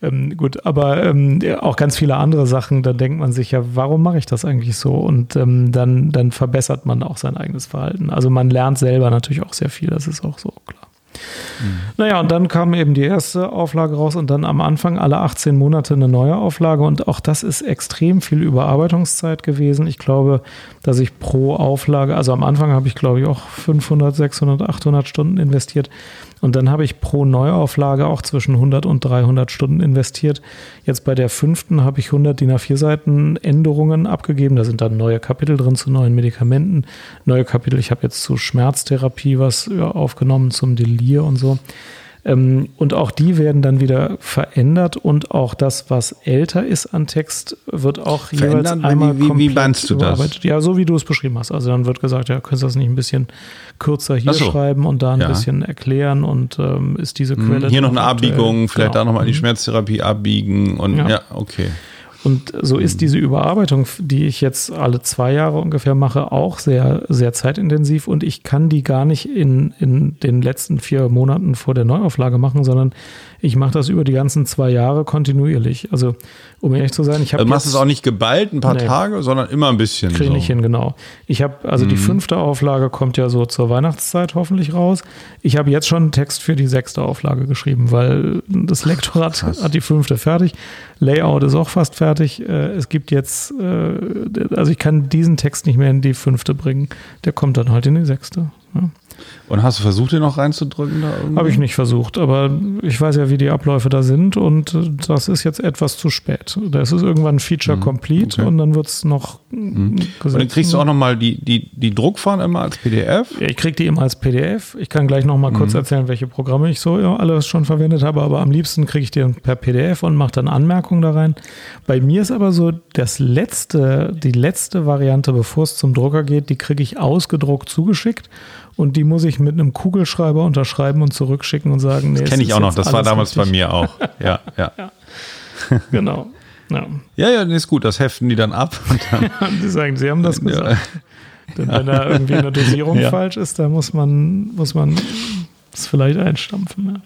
Ähm, gut, aber ähm, auch ganz viele andere Sachen, da denkt man sich ja, warum mache ich das eigentlich so? Und ähm, dann, dann verbessert man auch sein eigenes Verhalten. Also man lernt selber natürlich auch sehr viel, das ist auch so klar. Naja, und dann kam eben die erste Auflage raus und dann am Anfang alle 18 Monate eine neue Auflage und auch das ist extrem viel Überarbeitungszeit gewesen. Ich glaube, dass ich pro Auflage, also am Anfang habe ich glaube ich auch 500, 600, 800 Stunden investiert. Und dann habe ich pro Neuauflage auch zwischen 100 und 300 Stunden investiert. Jetzt bei der fünften habe ich 100 DIN A4 Seiten Änderungen abgegeben. Da sind dann neue Kapitel drin zu neuen Medikamenten. Neue Kapitel, ich habe jetzt zu Schmerztherapie was aufgenommen, zum Delir und so. Ähm, und auch die werden dann wieder verändert und auch das, was älter ist an Text, wird auch Verändert, jeweils einmal wie, wie, meinst du das? Ja, so wie du es beschrieben hast. Also dann wird gesagt, ja, könntest du das nicht ein bisschen kürzer hier so. schreiben und da ein ja. bisschen erklären und ähm, ist diese mhm. Quelle. Hier noch eine Abbiegung, vielleicht genau. da nochmal die mhm. Schmerztherapie abbiegen und ja, ja okay. Und so ist mhm. diese Überarbeitung, die ich jetzt alle zwei Jahre ungefähr mache, auch sehr, sehr zeitintensiv und ich kann die gar nicht in, in den letzten vier Monaten vor der Neuauflage machen, sondern ich mache das über die ganzen zwei Jahre kontinuierlich. Also, um ehrlich zu sein, ich habe. Also machst es auch nicht geballt, ein paar nee, Tage, sondern immer ein bisschen. Kriege so. ich hin, genau. Ich habe, also mhm. die fünfte Auflage kommt ja so zur Weihnachtszeit hoffentlich raus. Ich habe jetzt schon einen Text für die sechste Auflage geschrieben, weil das Lektorat hat die fünfte fertig. Layout ist auch fast fertig. Äh, es gibt jetzt, äh, also ich kann diesen Text nicht mehr in die fünfte bringen. Der kommt dann halt in die sechste. Ja. Und hast du versucht, den noch reinzudrücken? Habe ich nicht versucht, aber ich weiß ja, wie die Abläufe da sind und das ist jetzt etwas zu spät. Da ist es irgendwann Feature mhm, Complete okay. und dann wird es noch mhm. Und dann kriegst du auch nochmal die, die, die Druckfahren immer als PDF? Ich kriege die immer als PDF. Ich kann gleich nochmal mhm. kurz erzählen, welche Programme ich so ja, alles schon verwendet habe, aber am liebsten kriege ich die per PDF und mache dann Anmerkungen da rein. Bei mir ist aber so, das letzte, die letzte Variante, bevor es zum Drucker geht, die kriege ich ausgedruckt zugeschickt und die muss ich mit einem Kugelschreiber unterschreiben und zurückschicken und sagen, nee, das kenne ich auch noch, das war damals richtig. bei mir auch. Ja, ja. ja. Genau. Ja, ja, ja ist gut, das heften die dann ab. Und dann, die sagen, sie haben das gesagt. Ja. Denn wenn da irgendwie eine Dosierung ja. falsch ist, da muss man, muss man es vielleicht einstampfen.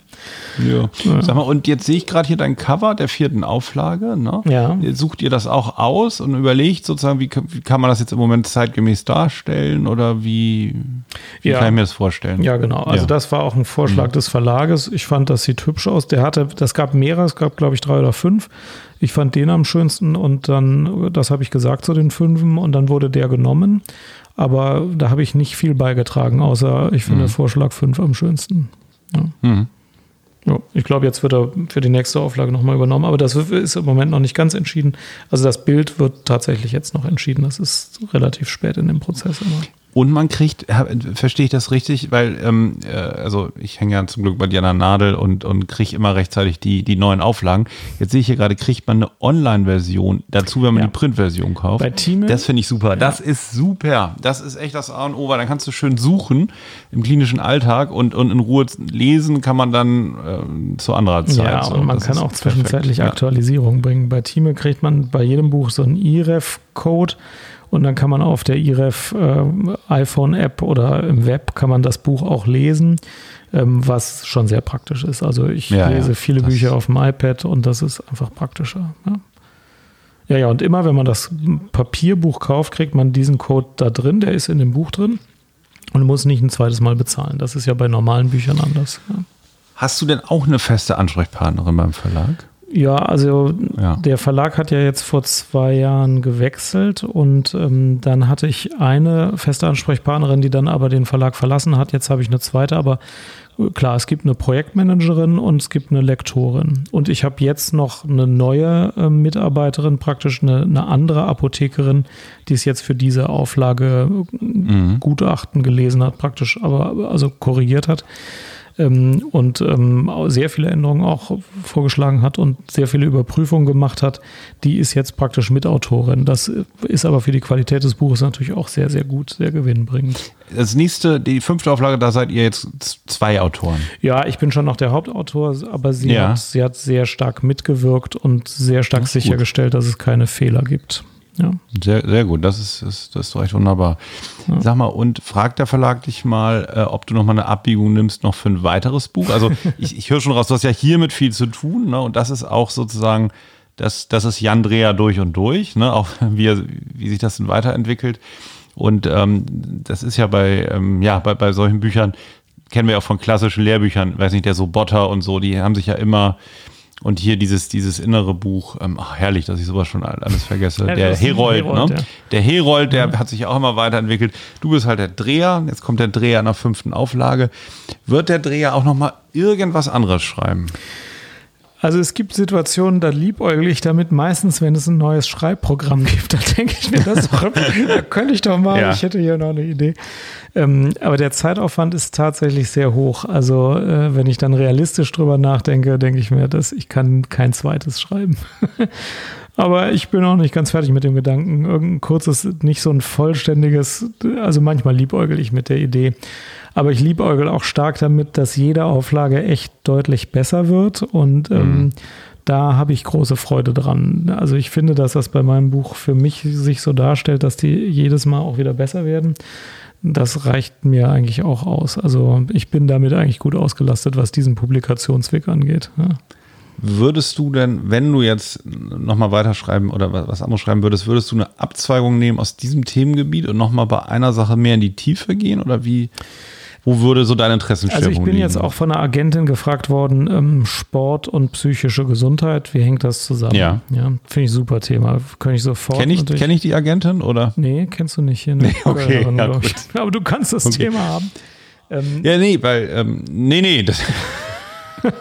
Ja. Ja. ja. Sag mal, und jetzt sehe ich gerade hier dein Cover der vierten Auflage. Ne? Ja. Sucht ihr das auch aus und überlegt sozusagen, wie, wie kann man das jetzt im Moment zeitgemäß darstellen oder wie, wie ja. kann ich mir das vorstellen? Ja, genau. Also ja. das war auch ein Vorschlag mhm. des Verlages. Ich fand, das sieht hübsch aus. Der hatte, das gab mehrere, es gab glaube ich drei oder fünf. Ich fand den am schönsten und dann, das habe ich gesagt zu den fünfen und dann wurde der genommen. Aber da habe ich nicht viel beigetragen, außer ich finde mhm. Vorschlag 5 am schönsten. Ja. Mhm. Ja, ich glaube, jetzt wird er für die nächste Auflage nochmal übernommen, aber das ist im Moment noch nicht ganz entschieden. Also das Bild wird tatsächlich jetzt noch entschieden. Das ist relativ spät in dem Prozess immer. Und man kriegt, verstehe ich das richtig, weil, ähm, äh, also ich hänge ja zum Glück bei dir an der Nadel und, und kriege immer rechtzeitig die, die neuen Auflagen. Jetzt sehe ich hier gerade, kriegt man eine Online-Version dazu, wenn man ja. die Print-Version kauft. Bei Team. Das finde ich super. Ja. Das ist super. Das ist echt das A und O, weil dann kannst du schön suchen im klinischen Alltag und, und in Ruhe lesen kann man dann äh, zu anderer Zeit. Ja, und man kann auch zwischenzeitlich perfekt. Aktualisierungen ja. bringen. Bei Team kriegt man bei jedem Buch so einen IREF-Code und dann kann man auf der IREF äh, iPhone-App oder im Web kann man das Buch auch lesen, ähm, was schon sehr praktisch ist. Also ich ja, lese ja, viele Bücher auf dem iPad und das ist einfach praktischer. Ja. ja, ja, und immer wenn man das Papierbuch kauft, kriegt man diesen Code da drin, der ist in dem Buch drin und muss nicht ein zweites Mal bezahlen. Das ist ja bei normalen Büchern anders. Hast du denn auch eine feste Ansprechpartnerin beim Verlag? Ja, also ja. der Verlag hat ja jetzt vor zwei Jahren gewechselt und ähm, dann hatte ich eine feste Ansprechpartnerin, die dann aber den Verlag verlassen hat. Jetzt habe ich eine zweite, aber äh, klar, es gibt eine Projektmanagerin und es gibt eine Lektorin. Und ich habe jetzt noch eine neue äh, Mitarbeiterin, praktisch eine, eine, andere Apothekerin, die es jetzt für diese Auflage äh, mhm. Gutachten gelesen hat, praktisch, aber also korrigiert hat ähm, und ähm, sehr viele Änderungen auch vorgeschlagen hat und sehr viele Überprüfungen gemacht hat, die ist jetzt praktisch Mitautorin. Das ist aber für die Qualität des Buches natürlich auch sehr, sehr gut, sehr gewinnbringend. Das nächste, die fünfte Auflage, da seid ihr jetzt zwei Autoren. Ja, ich bin schon noch der Hauptautor, aber sie, ja. hat, sie hat sehr stark mitgewirkt und sehr stark das sichergestellt, gut. dass es keine Fehler gibt. Ja. Sehr, sehr gut, das ist, ist, das ist recht wunderbar. Ja. Sag mal, und fragt der Verlag dich mal, äh, ob du noch mal eine Abbiegung nimmst, noch für ein weiteres Buch? Also ich, ich höre schon raus, du hast ja hiermit viel zu tun, ne? Und das ist auch sozusagen, das, das ist Jan Dreher durch und durch, ne? Auch wie, er, wie sich das denn weiterentwickelt. Und ähm, das ist ja bei, ähm, ja, bei, bei solchen Büchern, kennen wir auch von klassischen Lehrbüchern, weiß nicht, der Sobotter und so, die haben sich ja immer und hier dieses, dieses innere Buch, ähm, ach, herrlich, dass ich sowas schon alles vergesse. Ja, der Herold, Herold, ne? Ja. Der Herold, der ja. hat sich auch immer weiterentwickelt. Du bist halt der Dreher, jetzt kommt der Dreher in der fünften Auflage. Wird der Dreher auch nochmal irgendwas anderes schreiben? Also es gibt Situationen, da liebäugel ich damit, meistens, wenn es ein neues Schreibprogramm gibt, da denke ich mir das doch, da könnte ich doch mal, ja. ich hätte hier noch eine Idee. Ähm, aber der Zeitaufwand ist tatsächlich sehr hoch. Also äh, wenn ich dann realistisch drüber nachdenke, denke ich mir, dass ich kann kein zweites schreiben. Aber ich bin auch nicht ganz fertig mit dem Gedanken. Irgendein kurzes, nicht so ein vollständiges, also manchmal liebäugel ich mit der Idee. Aber ich liebäugel auch stark damit, dass jede Auflage echt deutlich besser wird und ähm, mhm. da habe ich große Freude dran. Also ich finde, dass das bei meinem Buch für mich sich so darstellt, dass die jedes Mal auch wieder besser werden. Das reicht mir eigentlich auch aus. Also ich bin damit eigentlich gut ausgelastet, was diesen Publikationsweg angeht. Ja. Würdest du denn, wenn du jetzt nochmal weiterschreiben oder was anderes schreiben würdest, würdest du eine Abzweigung nehmen aus diesem Themengebiet und nochmal bei einer Sache mehr in die Tiefe gehen oder wie? Wo würde so deine Interessenschwerpunkt Also ich bin liegen? jetzt auch von einer Agentin gefragt worden, ähm, Sport und psychische Gesundheit, wie hängt das zusammen? Ja. ja Finde ich super Thema. Kann ich sofort. Kenne ich, kenn ich die Agentin oder? Nee, kennst du nicht. Hier nee, okay, ja. Aber du kannst das okay. Thema haben. Ähm, ja, nee, weil, ähm, nee, nee. Das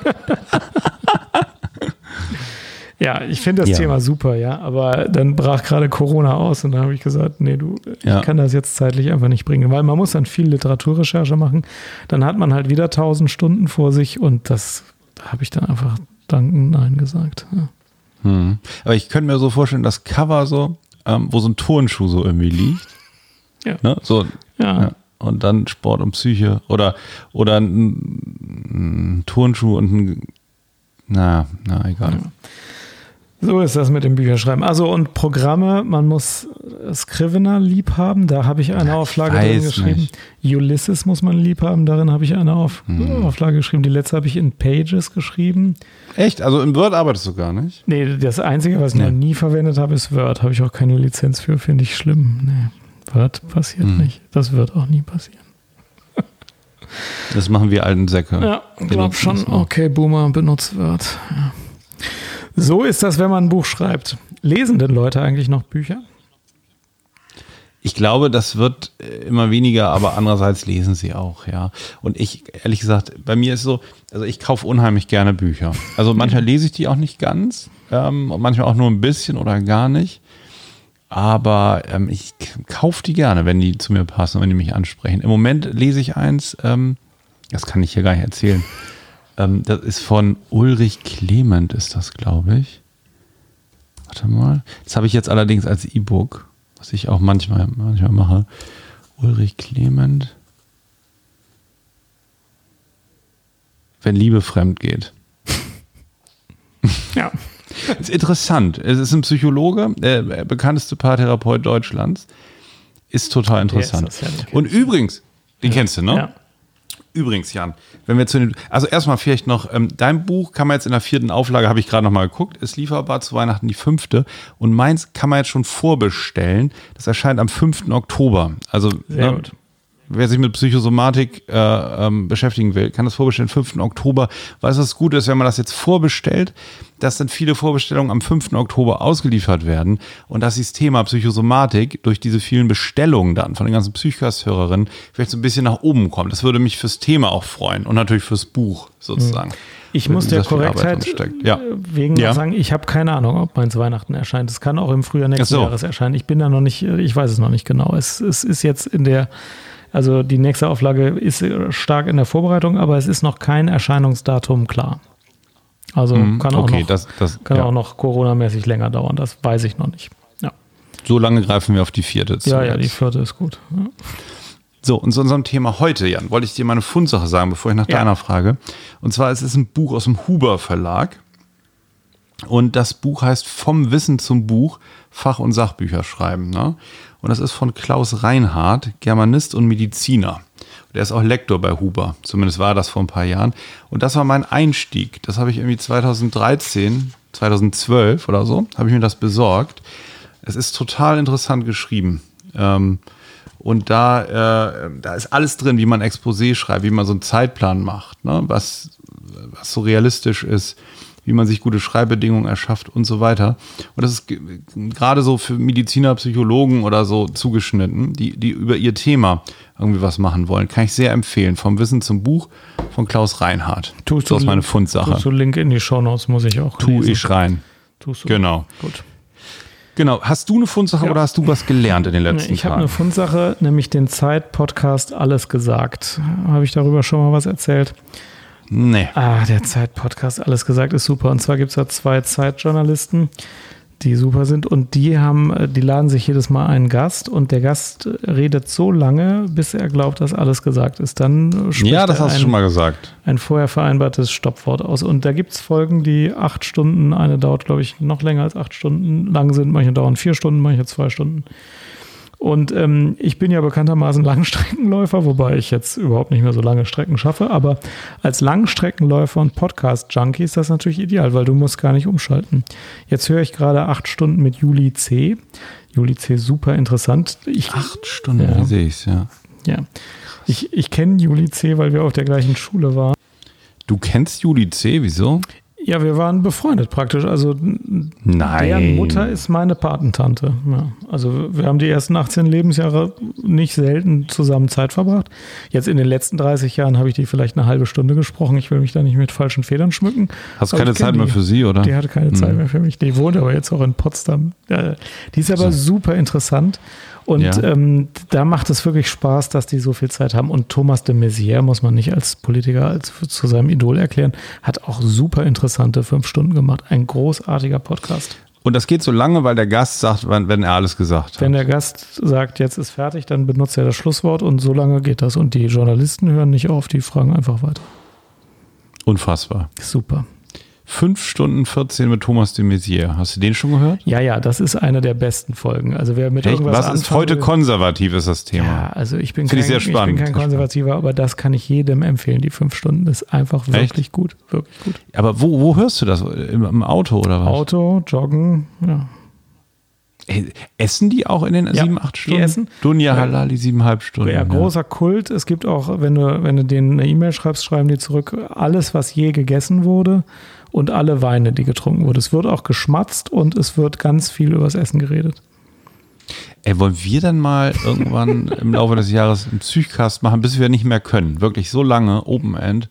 Ja, ich finde das ja. Thema super, ja. Aber dann brach gerade Corona aus und da habe ich gesagt, nee, du, ja. ich kann das jetzt zeitlich einfach nicht bringen, weil man muss dann viel Literaturrecherche machen. Dann hat man halt wieder tausend Stunden vor sich und das habe ich dann einfach danken Nein gesagt. Ja. Hm. Aber ich könnte mir so vorstellen, das Cover so, ähm, wo so ein Turnschuh so irgendwie liegt. Ja. Ne? So, ja. Und dann Sport und Psyche oder, oder ein, ein Turnschuh und ein, na, na, egal. So ist das mit dem Bücherschreiben. Also und Programme, man muss Scrivener lieb haben, da habe ich eine Auflage drin geschrieben. Nicht. Ulysses muss man lieb haben, darin habe ich eine Auf hm. Auflage geschrieben. Die letzte habe ich in Pages geschrieben. Echt? Also in Word arbeitest du gar nicht? Nee, das Einzige, was ich nee. noch nie verwendet habe, ist Word. Habe ich auch keine Lizenz für, finde ich schlimm. Nee, Word passiert hm. nicht. Das wird auch nie passieren. Das machen wir alten Säcke. Ja, ich glaube schon. Okay, Boomer benutzt Word. Ja. So ist das, wenn man ein Buch schreibt. Lesen denn Leute eigentlich noch Bücher? Ich glaube, das wird äh, immer weniger, aber andererseits lesen sie auch, ja. Und ich, ehrlich gesagt, bei mir ist so, also ich kaufe unheimlich gerne Bücher. Also manchmal lese ich die auch nicht ganz, ähm, manchmal auch nur ein bisschen oder gar nicht. Aber ähm, ich kaufe die gerne, wenn die zu mir passen, wenn die mich ansprechen. Im Moment lese ich eins, ähm, das kann ich hier gar nicht erzählen. Ähm, das ist von Ulrich Clement, ist das, glaube ich. Warte mal. Das habe ich jetzt allerdings als E-Book, was ich auch manchmal, manchmal mache. Ulrich Clement. Wenn Liebe fremd geht. Ja. ist interessant. Es ist ein Psychologe, der bekannteste Paartherapeut Deutschlands. Ist total interessant. Ist ja Und übrigens, den ja. kennst du, ne? Ja. Übrigens, Jan, wenn wir zu den, also erstmal vielleicht noch, ähm, dein Buch kann man jetzt in der vierten Auflage, habe ich gerade noch mal geguckt, ist lieferbar zu Weihnachten die fünfte und meins kann man jetzt schon vorbestellen. Das erscheint am 5. Oktober. Also ne, wer sich mit Psychosomatik äh, ähm, beschäftigen will, kann das vorbestellen 5. Oktober. Weil es gut ist, wenn man das jetzt vorbestellt, dass dann viele Vorbestellungen am 5. Oktober ausgeliefert werden und dass das Thema Psychosomatik durch diese vielen Bestellungen dann von den ganzen Psychcast-Hörerinnen vielleicht so ein bisschen nach oben kommt. Das würde mich fürs Thema auch freuen und natürlich fürs Buch sozusagen. Mhm. Ich muss der Korrektheit ja. wegen ja. sagen, ich habe keine Ahnung, ob meins Weihnachten erscheint. Es kann auch im Frühjahr nächsten so. Jahres erscheinen. Ich bin da noch nicht, ich weiß es noch nicht genau. Es, es ist jetzt in der also die nächste Auflage ist stark in der Vorbereitung, aber es ist noch kein Erscheinungsdatum klar. Also mhm, kann, auch, okay, noch, das, das, kann ja. auch noch Corona-mäßig länger dauern, das weiß ich noch nicht. Ja. So lange greifen wir auf die vierte zu. Ja, ja, die vierte ist gut. Ja. So, und zu unserem Thema heute, Jan, wollte ich dir mal eine Fundsache sagen, bevor ich nach deiner frage. Und zwar es ist ein Buch aus dem Huber Verlag. Und das Buch heißt Vom Wissen zum Buch, Fach- und Sachbücher schreiben. Ne? Und das ist von Klaus Reinhardt, Germanist und Mediziner. Der ist auch Lektor bei Huber. Zumindest war das vor ein paar Jahren. Und das war mein Einstieg. Das habe ich irgendwie 2013, 2012 oder so, habe ich mir das besorgt. Es ist total interessant geschrieben. Ähm, und da, äh, da ist alles drin, wie man Exposé schreibt, wie man so einen Zeitplan macht, ne? was, was so realistisch ist wie man sich gute Schreibbedingungen erschafft und so weiter. Und das ist gerade so für Mediziner, Psychologen oder so zugeschnitten, die, die über ihr Thema irgendwie was machen wollen. Kann ich sehr empfehlen. Vom Wissen zum Buch von Klaus Reinhardt. Tust du, das ist meine Fundsache. Tust du Link in die Shownotes, muss ich auch Tu lesen. ich rein. Tust du. Genau. Gut. Genau. Hast du eine Fundsache ja. oder hast du was gelernt in den letzten ich Tagen? Ich habe eine Fundsache, nämlich den Zeit-Podcast Alles gesagt. Habe ich darüber schon mal was erzählt? Nee. Ah, der Zeit-Podcast, alles gesagt, ist super. Und zwar gibt es da zwei Zeitjournalisten, die super sind und die haben, die laden sich jedes Mal einen Gast und der Gast redet so lange, bis er glaubt, dass alles gesagt ist. Dann spricht Ja, das hast ein, du schon mal gesagt. Ein vorher vereinbartes Stoppwort aus. Und da gibt es Folgen, die acht Stunden, eine dauert, glaube ich, noch länger als acht Stunden lang sind, manche dauern vier Stunden, manche zwei Stunden. Und ähm, ich bin ja bekanntermaßen Langstreckenläufer, wobei ich jetzt überhaupt nicht mehr so lange Strecken schaffe. Aber als Langstreckenläufer und Podcast-Junkie ist das natürlich ideal, weil du musst gar nicht umschalten. Jetzt höre ich gerade acht Stunden mit Juli C. Juli C. super interessant. Ich, acht Stunden, ja. sehe ich ja. Ja. Ich, ich kenne Juli C., weil wir auf der gleichen Schule waren. Du kennst Juli C., wieso? Ja, wir waren befreundet praktisch. Also Nein. deren Mutter ist meine Patentante. Ja. Also wir haben die ersten 18 Lebensjahre nicht selten zusammen Zeit verbracht. Jetzt in den letzten 30 Jahren habe ich die vielleicht eine halbe Stunde gesprochen. Ich will mich da nicht mit falschen Federn schmücken. Hast du keine Zeit mehr für sie, oder? Die hatte keine Zeit hm. mehr für mich. Die wohnt aber jetzt auch in Potsdam. Die ist aber so. super interessant. Und ja. ähm, da macht es wirklich Spaß, dass die so viel Zeit haben. Und Thomas de Maizière, muss man nicht als Politiker als zu seinem Idol erklären, hat auch super interessante fünf Stunden gemacht. Ein großartiger Podcast. Und das geht so lange, weil der Gast sagt, wenn er alles gesagt hat. Wenn der Gast sagt, jetzt ist fertig, dann benutzt er das Schlusswort und so lange geht das. Und die Journalisten hören nicht auf, die fragen einfach weiter. Unfassbar. Super. 5 Stunden 14 mit Thomas de Maizière. Hast du den schon gehört? Ja, ja, das ist eine der besten Folgen. Also wer mit Echt? irgendwas Was ist heute will, konservativ, ist das Thema. Ja, also ich bin, Finde kein, ich sehr spannend. ich bin kein Konservativer, aber das kann ich jedem empfehlen. Die fünf Stunden ist einfach wirklich gut. Wirklich gut. Aber wo, wo hörst du das? Im, Im Auto oder was? Auto, Joggen, ja. Ey, Essen die auch in den Ja, sieben, acht die Stunden? essen. Dunja Ja. Halali, siebeneinhalb Stunden. Ja, großer Kult. Es gibt auch, wenn du, wenn du denen eine E-Mail schreibst, schreiben die zurück, alles, was je gegessen wurde und alle Weine, die getrunken wurden. Es wird auch geschmatzt und es wird ganz viel übers Essen geredet. Ey, wollen wir dann mal irgendwann im Laufe des Jahres einen Psychcast machen, bis wir nicht mehr können? Wirklich so lange, Open End,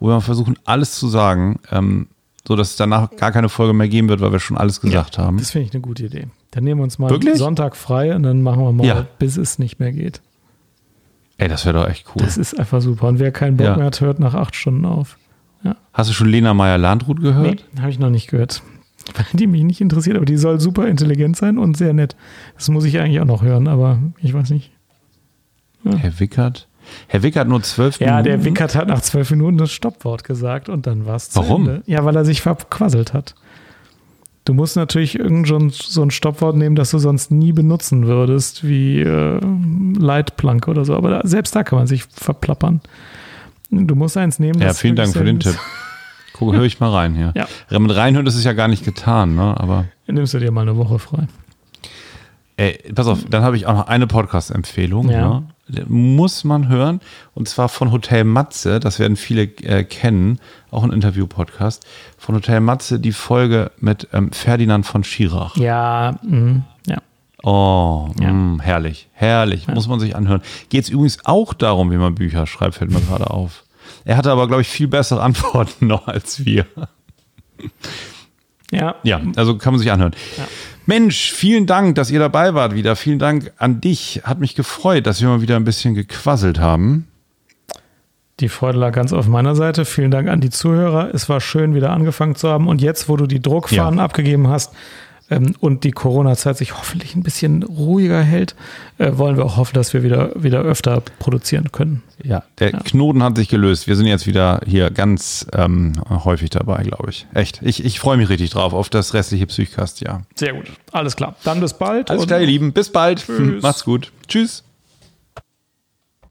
wo wir mal versuchen, alles zu sagen, ähm, so dass es danach gar keine Folge mehr geben wird, weil wir schon alles gesagt haben. Das finde ich eine gute Idee. Dann nehmen wir uns mal Wirklich? Sonntag frei und dann machen wir mal, Ja. bis es nicht mehr geht. Ey, das wäre doch echt cool. Das ist einfach super. Und wer keinen Bock Ja. mehr hat, hört nach acht Stunden auf. Hast du schon Lena Meyer-Landrut gehört? Nee, habe ich noch nicht gehört. Weil die mich nicht interessiert, aber die soll super intelligent sein und sehr nett. Das muss ich eigentlich auch noch hören, aber ich weiß nicht. Herr Wickert? Herr Wickert nur zwölf Ja, Minuten? der Wickert hat nach zwölf Minuten das Stoppwort gesagt und dann war es zu Warum? Ende. Ja, weil er sich verquasselt hat. Du musst natürlich irgend so ein, so ein Stoppwort nehmen, das du sonst nie benutzen würdest, wie äh, Leitplanke oder so. Aber da, selbst da kann man sich verplappern. Du musst eins nehmen. Ja, das vielen Dank für den Tipp. Guck, höre ich mal rein hier. Ja. Mit reinhören ist es ja gar nicht getan, ne? Aber nimmst du dir mal eine Woche frei. Ey, pass auf, dann habe ich auch noch eine Podcast-Empfehlung. Ja. Ne? Die Muss man hören. Und zwar von Hotel Matze, das werden viele äh, kennen, auch ein Interview-Podcast. Von Hotel Matze die Folge mit ähm, Ferdinand von Schirach. Ja, mh, ja. Oh, Ja. mh, herrlich, herrlich, muss man sich anhören. Geht es übrigens auch darum, wie man Bücher schreibt, fällt mir gerade auf. Er hatte aber, glaube ich, viel bessere Antworten noch als wir. Ja, Ja, also kann man sich anhören. Mensch, vielen Dank, dass ihr dabei wart wieder. Vielen Dank an dich. Hat mich gefreut, dass wir mal wieder ein bisschen gequasselt haben. Die Freude lag ganz auf meiner Seite. Vielen Dank an die Zuhörer. Es war schön, wieder angefangen zu haben. Und jetzt, wo du die Druckfahnen Ja. abgegeben hast ähm, und die Corona-Zeit sich hoffentlich ein bisschen ruhiger hält, äh, wollen wir auch hoffen, dass wir wieder, wieder öfter produzieren können. Ja, der Knoten hat sich gelöst. Wir sind jetzt wieder hier ganz ähm, häufig dabei, glaube ich. Echt. Ich, ich freue mich richtig drauf auf das restliche Psychcast, ja. Sehr gut. Alles klar. Dann bis bald. Alles klar, ihr Lieben. Bis bald. Tschüss. Macht's gut. Tschüss.